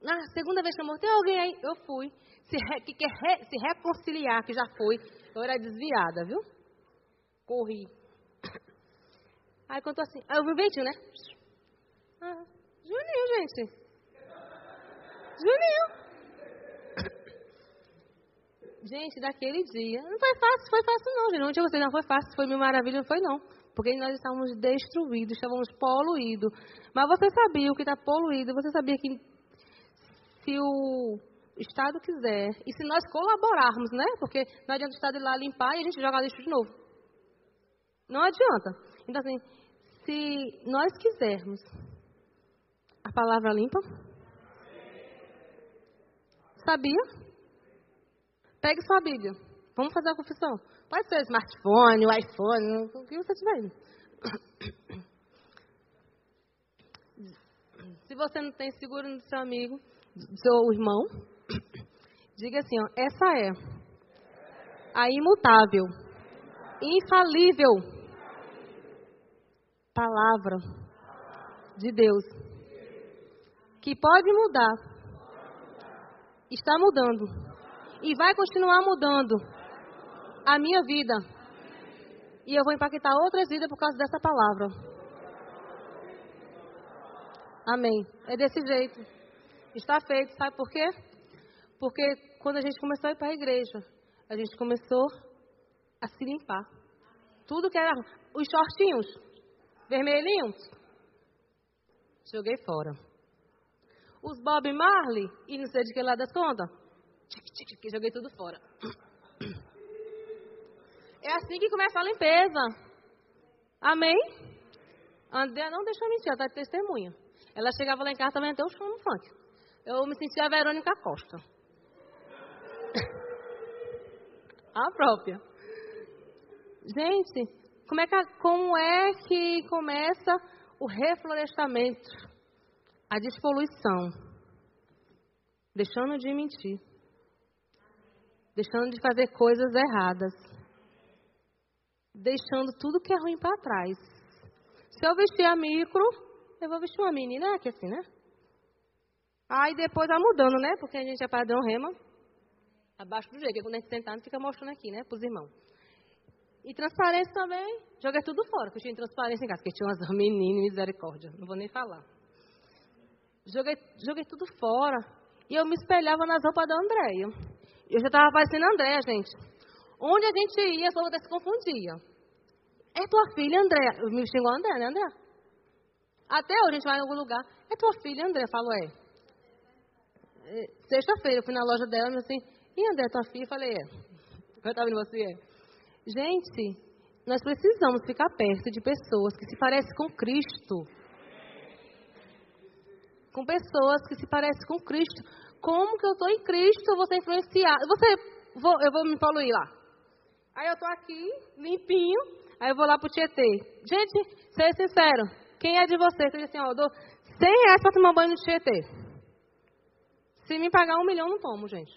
na segunda vez que eu morri, tem alguém aí? Eu fui. Se re, que quer re, se reconciliar, que já foi. Eu era desviada, viu? Corri. Aí contou assim, aí eu vi o ventinho, né? Ah, Juninho, gente. Juninho. Gente, daquele dia, não foi fácil, foi fácil não, gente. Não tinha você, não foi fácil, foi mil maravilha, não foi não. Porque nós estávamos destruídos, estávamos poluídos. Mas você sabia o que está poluído, você sabia que se o Estado quiser, e se nós colaborarmos, né? Porque não adianta o Estado ir lá limpar e a gente jogar lixo de novo. Não adianta. Então, assim, se nós quisermos a palavra limpa, sabia? Pegue sua Bíblia. Vamos fazer a confissão. Pode ser o smartphone, o iPhone, o que você tiver. Se você não tem seguro no seu amigo, do seu irmão, diga assim, ó, essa é a imutável, infalível palavra de Deus, que pode mudar, está mudando e vai continuar mudando a minha vida. E eu vou impactar outras vidas por causa dessa palavra. Amém. É desse jeito. Está feito. Sabe por quê? Porque quando a gente começou a ir para a igreja, a gente começou a se limpar. Tudo que era os shortinhos vermelhinhos, joguei fora. Os Bob Marley e não sei de que lado das contas, joguei tudo fora. É assim que começa a limpeza. Amém? André não deixou mentir, ela está de testemunha. Ela chegava lá em casa também até o chão no funk. Eu me sentia a Verônica Costa. a própria. Gente, como é, que, como é que começa o reflorestamento? A despoluição. Deixando de mentir. Deixando de fazer coisas erradas deixando tudo que é ruim para trás. Se eu vestir a micro, eu vou vestir uma mini, né? Que assim, né? Aí depois vai mudando, né? Porque a gente é padrão rema. Abaixo do jeito, que quando a gente sentar, não fica mostrando aqui, né? Para os irmãos. E transparência também, joguei tudo fora, porque eu tinha transparência em casa, porque tinha umas meninas, misericórdia, não vou nem falar. Joguei, joguei tudo fora. E eu me espelhava nas roupas da Andréia. Eu já estava parecendo a Andréia, gente. Onde a gente ia, as pessoas se confundia. É tua filha, André. Me xingou André, né, André? Até hoje a gente vai em algum lugar. É tua filha, André? Falou, é. é. Sexta-feira eu fui na loja dela e assim, e André, tua filha? Eu falei, é. Eu estava vendo você, é. Gente, nós precisamos ficar perto de pessoas que se parecem com Cristo. Com pessoas que se parecem com Cristo. Como que eu estou em Cristo, eu vou ser? Você, vou, eu vou me poluir lá. Aí eu tô aqui, limpinho, aí eu vou lá pro Tietê. Gente, seja sincero, quem é de vocês? Você diz assim, ó, eu dou 100 reais para tomar banho no Tietê. Se me pagar um milhão, não tomo, gente.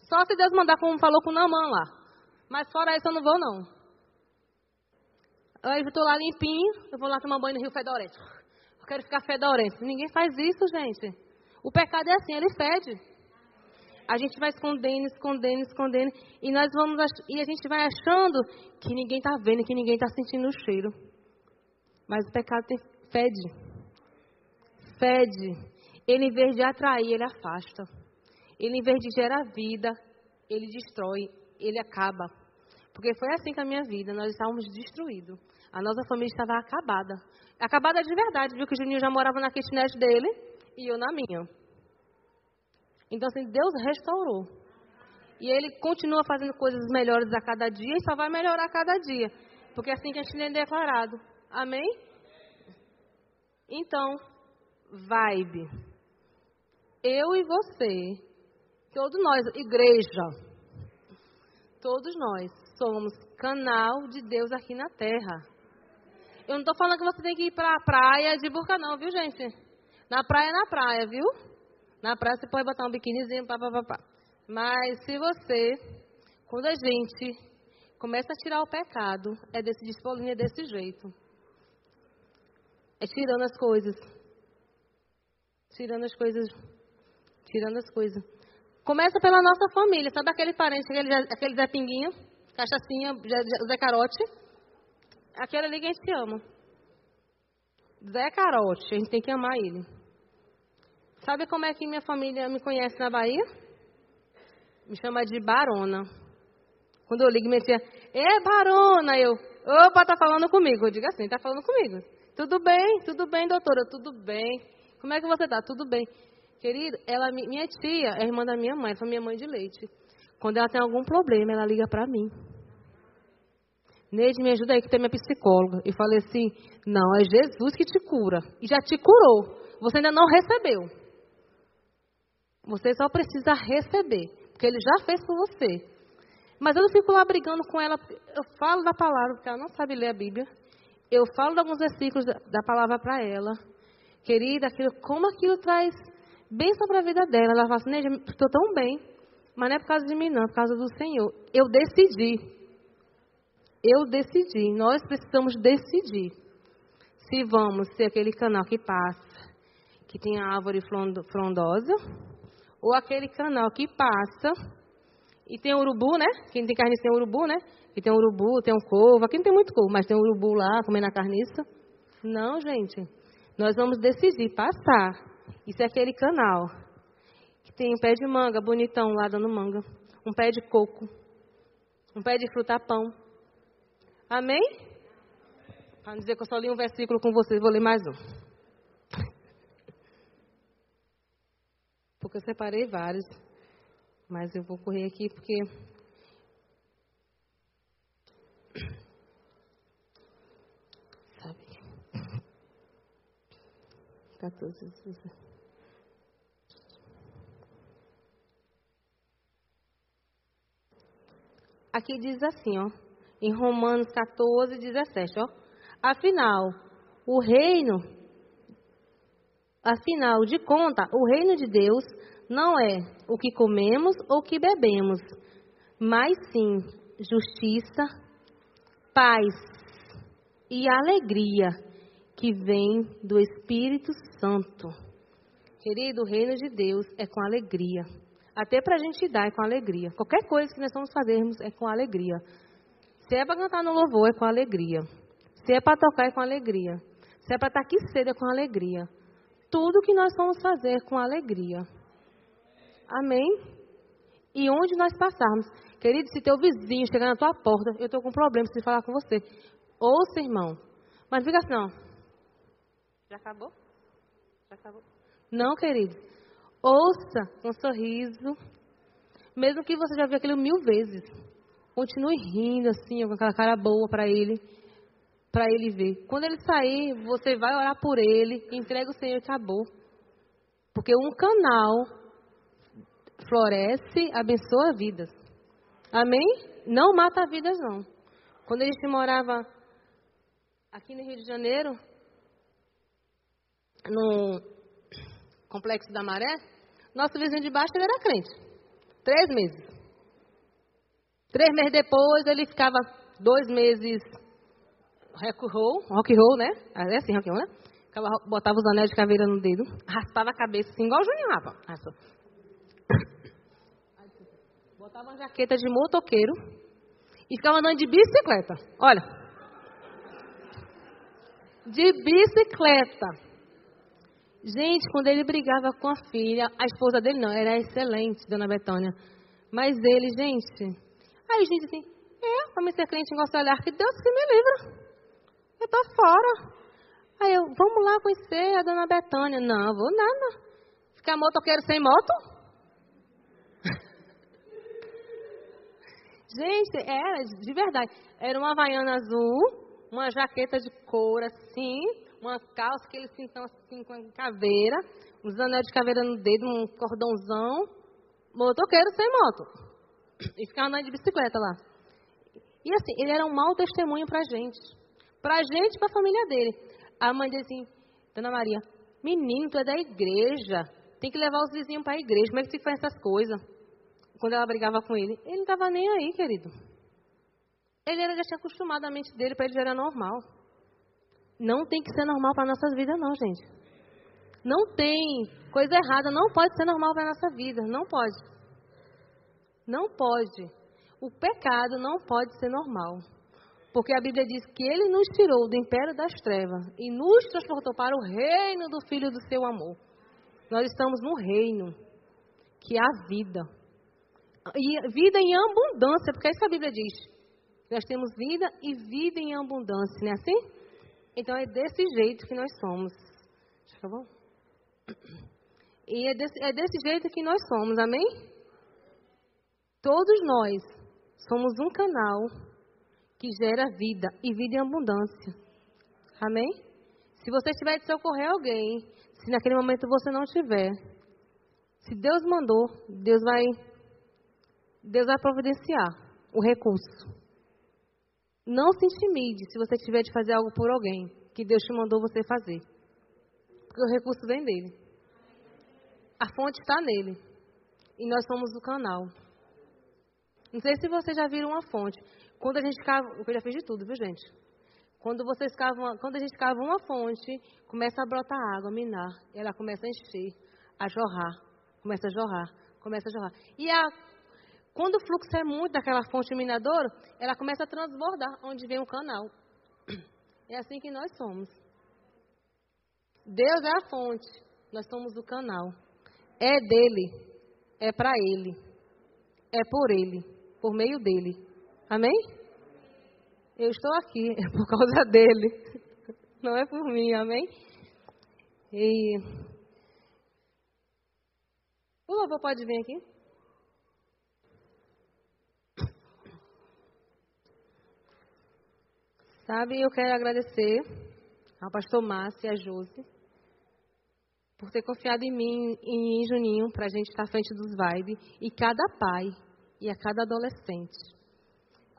Só se Deus mandar, como falou com o Namã lá. Mas fora isso, eu não vou, não. Aí eu tô lá limpinho, eu vou lá tomar banho no Rio Fedorento. Eu quero ficar fedorento. Ninguém faz isso, gente. O pecado é assim, ele fede a gente vai escondendo, escondendo, escondendo, e nós vamos e a gente vai achando que ninguém está vendo, que ninguém está sentindo o cheiro. Mas o pecado tem, fede. Fede. Ele, em vez de atrair, ele afasta. Ele, em vez de gerar vida, ele destrói, ele acaba. Porque foi assim com a minha vida, nós estávamos destruídos. A nossa família estava acabada. Acabada de verdade, viu que o Juninho já morava na kitnet dele e eu na minha. Então, assim, Deus restaurou. E Ele continua fazendo coisas melhores a cada dia e só vai melhorar a cada dia. Porque é assim que a gente tem declarado. Amém? Então, vibe. Eu e você, todos nós, igreja, todos nós somos canal de Deus aqui na terra. Eu não estou falando que você tem que ir para a praia de burca, não, viu, gente? Na praia é na praia, viu? Na praia você pode botar um biquinizinho, pá, pá, pá, pá. Mas se você, quando a gente começa a tirar o pecado, é desse dispolinho, é desse jeito. É tirando as coisas. Tirando as coisas. Tirando as coisas. Começa pela nossa família. Sabe aquele parente, aquele, aquele Zé Pinguinho, cachaçinha, Zé Carote? Aquele ali que a gente ama. Zé Carote, a gente tem que amar ele. Sabe como é que minha família me conhece na Bahia? Me chama de Barona. Quando eu ligo, me dizia, é Barona. Eu, opa, tá falando comigo. Eu digo assim, tá falando comigo. Tudo bem, tudo bem, doutora, tudo bem. Como é que você tá? Tudo bem. Querido, ela, minha tia é irmã da minha mãe, foi minha mãe de leite. Quando ela tem algum problema, ela liga para mim. Neide, me ajuda aí que tem minha psicóloga. E falei assim, não, é Jesus que te cura. E já te curou. Você ainda não recebeu. Você só precisa receber. Porque ele já fez por você. Mas eu não fico lá brigando com ela. Eu falo da palavra, porque ela não sabe ler a Bíblia. Eu falo de alguns versículos da, palavra para ela. Querida, aquilo, como aquilo traz bênção para a vida dela. Ela fala assim, estou tão bem. Mas não é por causa de mim, não, é por causa do Senhor. Eu decidi eu decidi, nós precisamos decidir se vamos ser aquele canal que passa, que tem a árvore frondosa, ou aquele canal que passa e tem urubu, né? Quem tem carniça tem urubu, né? Que tem urubu, tem um corvo. Aqui não tem muito corvo, mas tem um urubu lá comendo a carniça. Não, gente. Nós vamos decidir passar. Isso é aquele canal que tem um pé de manga bonitão lá dando manga, um pé de coco, um pé de fruta-pão. Amém? Para não dizer que eu só li um versículo com vocês, vou ler mais um. Porque eu separei vários. Mas eu vou correr aqui porque. Sabe? 14, 16. Aqui diz assim, ó em Romanos 14, 17. Ó. Afinal, o reino, afinal de conta, o reino de Deus não é o que comemos ou o que bebemos, mas sim justiça, paz e alegria que vem do Espírito Santo. Querido, o reino de Deus é com alegria. Até para a gente dar é com alegria. Qualquer coisa que nós vamos fazermos é com alegria. Se é para cantar no louvor, é com alegria. Se é para tocar, é com alegria. Se é para estar aqui cedo, é com alegria. Tudo que nós vamos fazer com alegria. Amém? E onde nós passarmos. Querido, se teu vizinho chegar na tua porta, eu estou com problema, preciso falar com você. Ouça, irmão. Mas fica assim, ó. Já acabou? Já acabou? Não, querido. Ouça com um sorriso. Mesmo que você já viu aquilo mil vezes. Continue rindo assim, com aquela cara boa para ele, para ele ver. Quando ele sair, você vai orar por ele, entrega o Senhor e acabou. Porque um canal floresce, abençoa vidas. Amém? Não mata vidas, não. Quando gente morava aqui no Rio de Janeiro, no Complexo da Maré, nosso vizinho de baixo ele era crente. Três meses. Três meses depois, ele ficava dois meses rock roll, rock roll, né? É assim, rock roll, né? Ficava, botava os anéis de caveira no dedo, raspava a cabeça assim, igual o Juninho Rapa. Botava uma jaqueta de motoqueiro e ficava andando de bicicleta. Olha. De bicicleta. Gente, quando ele brigava com a filha, a esposa dele não, era excelente, dona Betânia. Mas ele, gente. Aí, gente, assim, é, para me ser crente em gosto olhar, que Deus que me livra. Eu tô fora. Aí eu, vamos lá conhecer a dona Betânia. Não, vou nada. Ficar motoqueiro sem moto? Gente, era de verdade. Era uma havaiana azul, uma jaqueta de couro assim, uma calça que eles pintam assim com caveira, uns anéis de caveira no dedo, um cordãozão, motoqueiro sem moto. E ficava andando de bicicleta lá. E assim, ele era um mau testemunho pra gente. Pra gente e pra família dele. A mãe dele assim, Dona Maria, menino, tu é da igreja. Tem que levar os vizinhos para a igreja. Como é que se faz essas coisas? Quando ela brigava com ele. Ele não estava nem aí, querido. Ele era, acostumado a mente dele, para ele já era normal. Não tem que ser normal para nossas vidas, não, gente. Não tem. Coisa errada não pode ser normal para nossa vida. Não pode. Não pode. O pecado não pode ser normal. Porque a Bíblia diz que ele nos tirou do império das trevas e nos transportou para o reino do Filho do seu amor. Nós estamos no reino, que é a vida. E vida em abundância, porque é isso que a Bíblia diz. Nós temos vida e vida em abundância, não é assim? Então é desse jeito que nós somos. Tá bom? E é desse, é desse jeito que nós somos, amém? Todos nós somos um canal que gera vida e vida em abundância. Amém? Se você tiver de socorrer alguém, se naquele momento você não tiver, se Deus mandou, Deus vai Deus vai providenciar o recurso. Não se intimide se você tiver de fazer algo por alguém que Deus te mandou você fazer. Porque o recurso vem dele. A fonte está nele. E nós somos o canal. Não sei se vocês já viram uma fonte. Quando a gente cava, eu já fiz de tudo, viu gente? Quando vocês cavam, quando a gente cava uma fonte, começa a brotar água, a minar, ela começa a encher, a jorrar, começa a jorrar, começa a jorrar. E a, quando o fluxo é muito daquela fonte minadora, ela começa a transbordar onde vem o canal. É assim que nós somos. Deus é a fonte, nós somos o canal. É dele, é para ele, é por ele, por meio dele. Amém? Eu estou aqui é por causa dele, não é por mim, amém? E o louvor pode vir aqui? Sabe, eu quero agradecer ao pastor Márcio e a Josi por ter confiado em mim e em Juninho para a gente estar à frente dos Vibe e cada pai e a cada adolescente.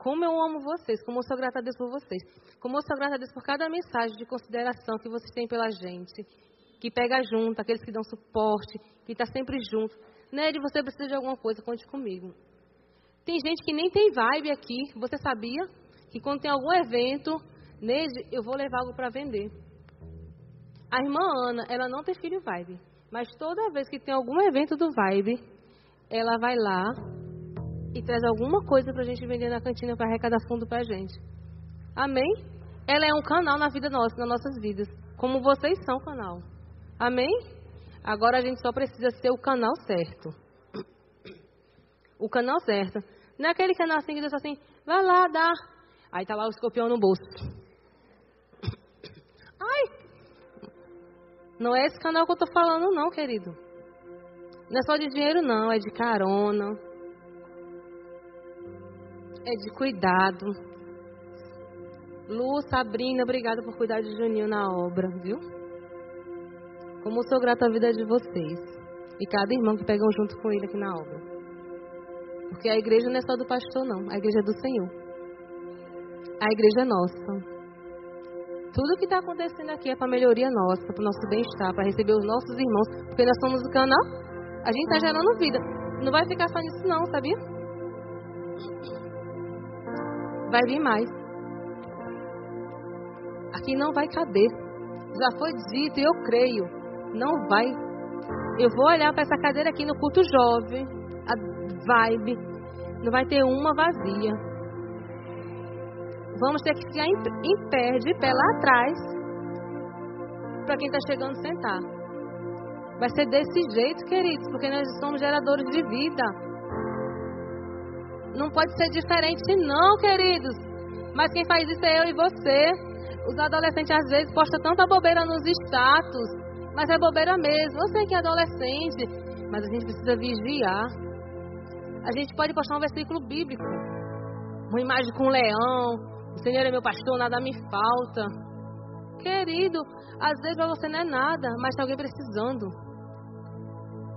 Como eu amo vocês, como eu sou grata a Deus por vocês. Como eu sou grata a Deus por cada mensagem de consideração que vocês têm pela gente. Que pega junto, aqueles que dão suporte, que está sempre junto. Ned, você precisa de alguma coisa, conte comigo. Tem gente que nem tem vibe aqui, você sabia? Que quando tem algum evento, Ned, eu vou levar algo para vender. A irmã Ana, ela não tem filho vibe. Mas toda vez que tem algum evento do vibe, ela vai lá e traz alguma coisa para a gente vender na cantina para arrecadar fundo para a gente. Amém? Ela é um canal na vida nossa, nas nossas vidas. Como vocês são canal. Amém? Agora a gente só precisa ser o canal certo. O canal certo. Não é aquele canal assim que diz assim, vai lá, dá. Aí tá lá o escorpião no bolso. Ai! Não é esse canal que eu tô falando, não, querido. Não é só de dinheiro, não. É de carona é de cuidado. Lu, Sabrina, obrigada por cuidar de Juninho na obra, viu? Como sou grata à vida de vocês. E cada irmão que pegam junto com ele aqui na obra. Porque a igreja não é só do pastor, não. A igreja é do Senhor. A igreja é nossa. Tudo que está acontecendo aqui é para melhoria nossa, para o nosso bem-estar, para receber os nossos irmãos. Porque nós somos o canal. A gente está gerando vida. Não vai ficar só nisso, não, sabia? Vai vir mais. Aqui não vai caber. Já foi dito eu creio. Não vai. Eu vou olhar para essa cadeira aqui no culto jovem, a vibe. Não vai ter uma vazia. Vamos ter que ficar em, pé, de pé lá atrás, para quem está chegando sentar. Vai ser desse jeito, queridos, porque nós somos geradores de vida. Não pode ser diferente, não, queridos. Mas quem faz isso é eu e você. Os adolescentes às vezes postam tanta bobeira nos status, mas é bobeira mesmo. Eu sei que é adolescente, mas a gente precisa vigiar. A gente pode postar um versículo bíblico, uma imagem com um leão. O Senhor é meu pastor, nada me falta. Querido, às vezes para você não é nada, mas tem alguém precisando.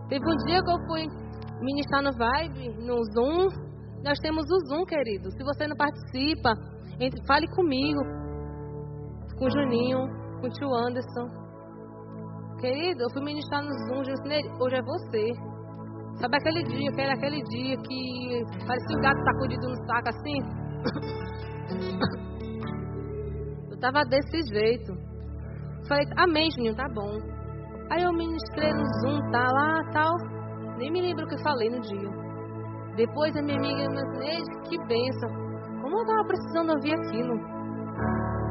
Teve um dia que eu fui ministrar no Vibe, no Zoom. Nós temos o Zoom, querido. Se você não participa, entre, fale comigo, com o Juninho, com o tio Anderson. Querido, eu fui ministrar no Zoom, hoje é você. Sabe aquele dia, que era aquele dia que parecia um gato sacudido no saco assim? Eu tava desse jeito. Falei, amém, Juninho, tá bom. Aí eu ministrei no Zoom, tá lá, tal. Nem me lembro o que falei no dia. Depois a minha amiga me disse, que benção. Como eu tava precisando ouvir aquilo.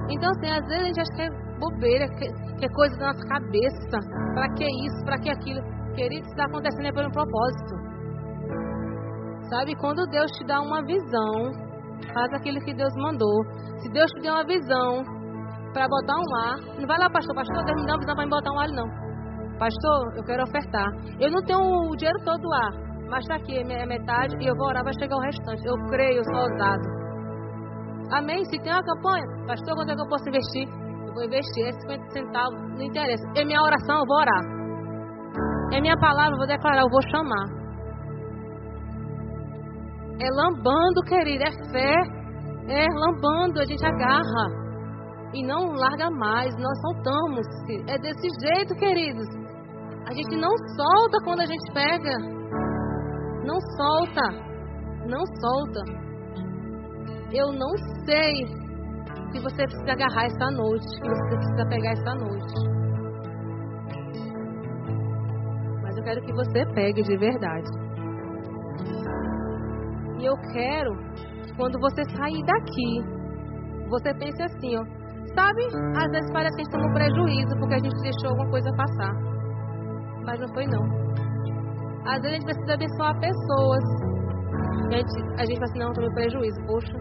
Então, assim, às vezes a gente acha que é bobeira, que, que é coisa da nossa cabeça. Pra que isso, pra que aquilo. Querido, isso está acontecendo é por um propósito. Sabe, quando Deus te dá uma visão, faz aquilo que Deus mandou. Se Deus te deu uma visão para botar um ar, não vai lá, pastor, pastor, Deus me dá uma visão para botar um ar, não. Pastor, eu quero ofertar. Eu não tenho o dinheiro todo lá, mas está aqui, é metade, e eu vou orar, vai chegar o restante. Eu creio, eu sou ousado. Amém? Se tem uma campanha, pastor, quanto é que eu posso investir? Eu vou investir, é 50 centavos, não interessa. É minha oração, eu vou orar. É minha palavra, eu vou declarar, eu vou chamar. É lambando, querido, é fé. É lambando, a gente agarra. E não larga mais, nós soltamos. É desse jeito, queridos. A gente não solta quando a gente pega. Não solta. Não solta. Eu não sei se você precisa agarrar esta noite, que você precisa pegar esta noite. Mas eu quero que você pegue de verdade. E eu quero que quando você sair daqui, você pense assim, ó. Sabe, às vezes parece que a gente toma um prejuízo porque a gente deixou alguma coisa passar. Mas não foi não. Às vezes a gente precisa abençoar pessoas. A gente, a gente fala assim, não, tomei prejuízo. Poxa,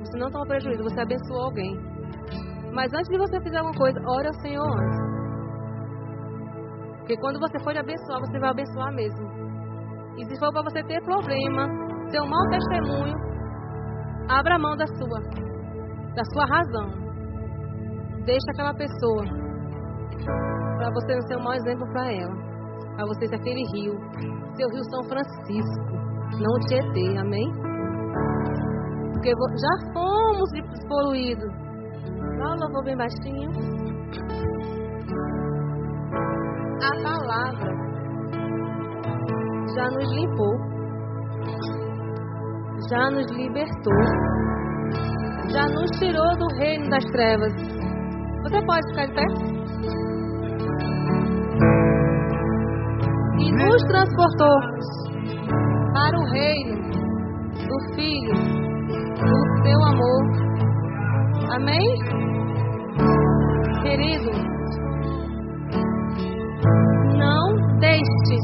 você não toma prejuízo, você abençoou alguém. Mas antes de você fazer alguma coisa, ore ao Senhor antes. Porque quando você for abençoar, você vai abençoar mesmo. E se for para você ter problema, ser um mau testemunho, abra a mão da sua, da sua razão. Deixa aquela pessoa para você não ser um mau exemplo para ela. Para você ser aquele rio, seu rio São Francisco, não o Tietê, amém? Porque já fomos despoluídos. Dá louvor bem baixinho. A palavra já nos limpou, já nos libertou, já nos tirou do reino das trevas. Você pode ficar de pé? Nos transportou para o reino do Filho, do seu amor. Amém? Querido, não deixe,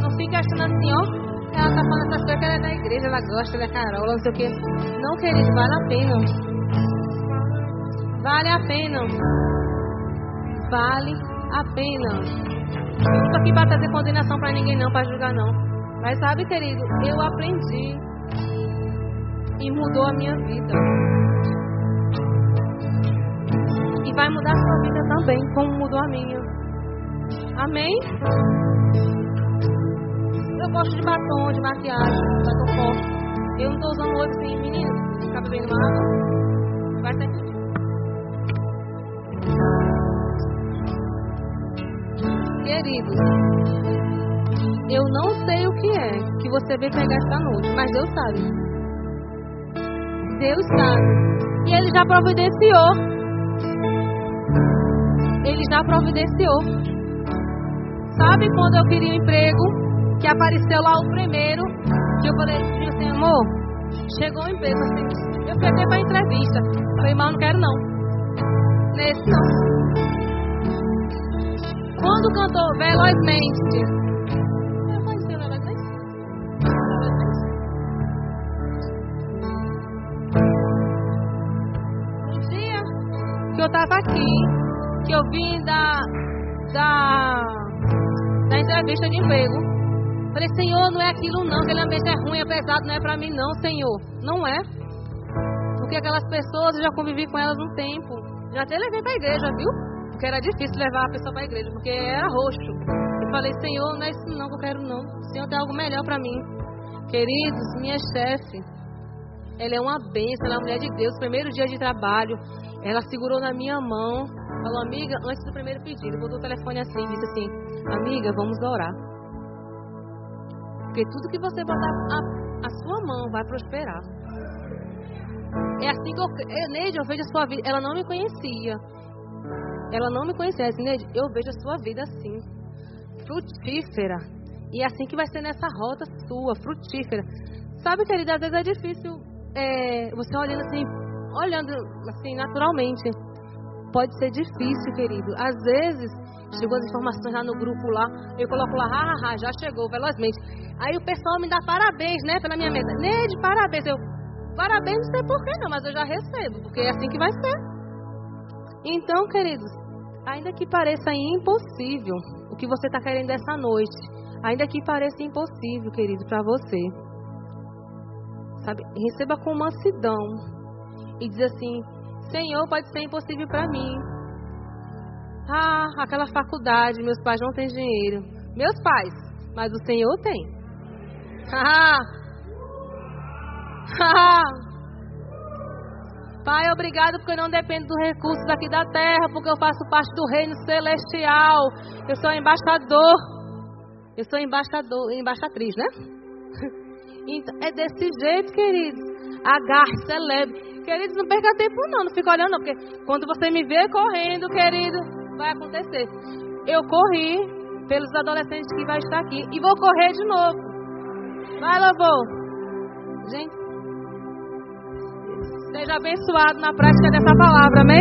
não fique achando assim, ó. Ela tá falando essas coisas que ela é da igreja, ela gosta, ela é carola, não sei o quê. Não, querido, vale a pena. Vale a pena. Vale a pena. Não tô aqui para trazer condenação para ninguém, não, para julgar, não. Mas sabe, querido, eu aprendi e mudou a minha vida. E vai mudar a sua vida também, como mudou a minha. Amém? Eu gosto de batom, de maquiagem, batom forte. Eu não tô usando hoje assim, menino, ficar bebendo água. Vai ser Queridos, eu não sei o que é que você veio pegar esta noite, mas Deus sabe. Deus sabe. E Ele já providenciou. Ele já providenciou. Sabe quando eu queria um emprego? Que apareceu lá o primeiro. Que eu falei assim, amor, chegou um emprego assim. Eu fui até para entrevista. Falei, mal, não quero não. Nesse não. Quando cantou velozmente. Um dia que eu estava aqui, que eu vim da, da, da entrevista de emprego. Falei, Senhor, não é aquilo não, aquele ambiente é ruim, é pesado, não é para mim não, Senhor. Não é. Porque aquelas pessoas, eu já convivi com elas um tempo. Já até levei para a igreja, viu? Porque era difícil levar a pessoa para a igreja, porque era roxo. Eu falei, Senhor, não é isso não que eu quero não. Senhor tem algo melhor para mim. Queridos, minha chefe, ela é uma bênção, ela é uma mulher de Deus. Primeiro dia de trabalho, ela segurou na minha mão, falou, amiga, antes do primeiro pedido, botou o telefone assim, disse assim, amiga, vamos orar. Porque tudo que você botar a, a sua mão vai prosperar. É assim que eu. eu Neide, eu vejo a sua vida. Ela não me conhecia. Ela não me conhecia. Assim, Neide, eu vejo a sua vida assim. Frutífera. E é assim que vai ser nessa rota sua, frutífera. Sabe, querida, às vezes é difícil é, você olhando assim, olhando assim, naturalmente. Pode ser difícil, querido. Às vezes, chegou as informações lá no grupo lá, eu coloco lá, hahaha, já chegou, velozmente. Aí o pessoal me dá parabéns, né, pela minha mesa. Neide, parabéns. Eu, parabéns, não sei porquê não, mas eu já recebo, porque é assim que vai ser. Então, queridos, ainda que pareça impossível o que você está querendo essa noite, ainda que pareça impossível, querido, para você, sabe, receba com mansidão e diz assim: Senhor, pode ser impossível para mim. Ah, aquela faculdade, meus pais não têm dinheiro. Meus pais, mas o Senhor tem. Pai, obrigado porque eu não dependo dos recursos aqui da terra, porque eu faço parte do reino celestial. Eu sou embaixador. Eu sou embaixador, embaixatriz, né? Então, é desse jeito, queridos. Agarre, celebre. Queridos, não perca tempo não, não fica olhando não, porque quando você me vê correndo, querido, vai acontecer. Eu corri pelos adolescentes que vai estar aqui e vou correr de novo. Vai, louvor. Gente, seja abençoado na prática dessa palavra, amém?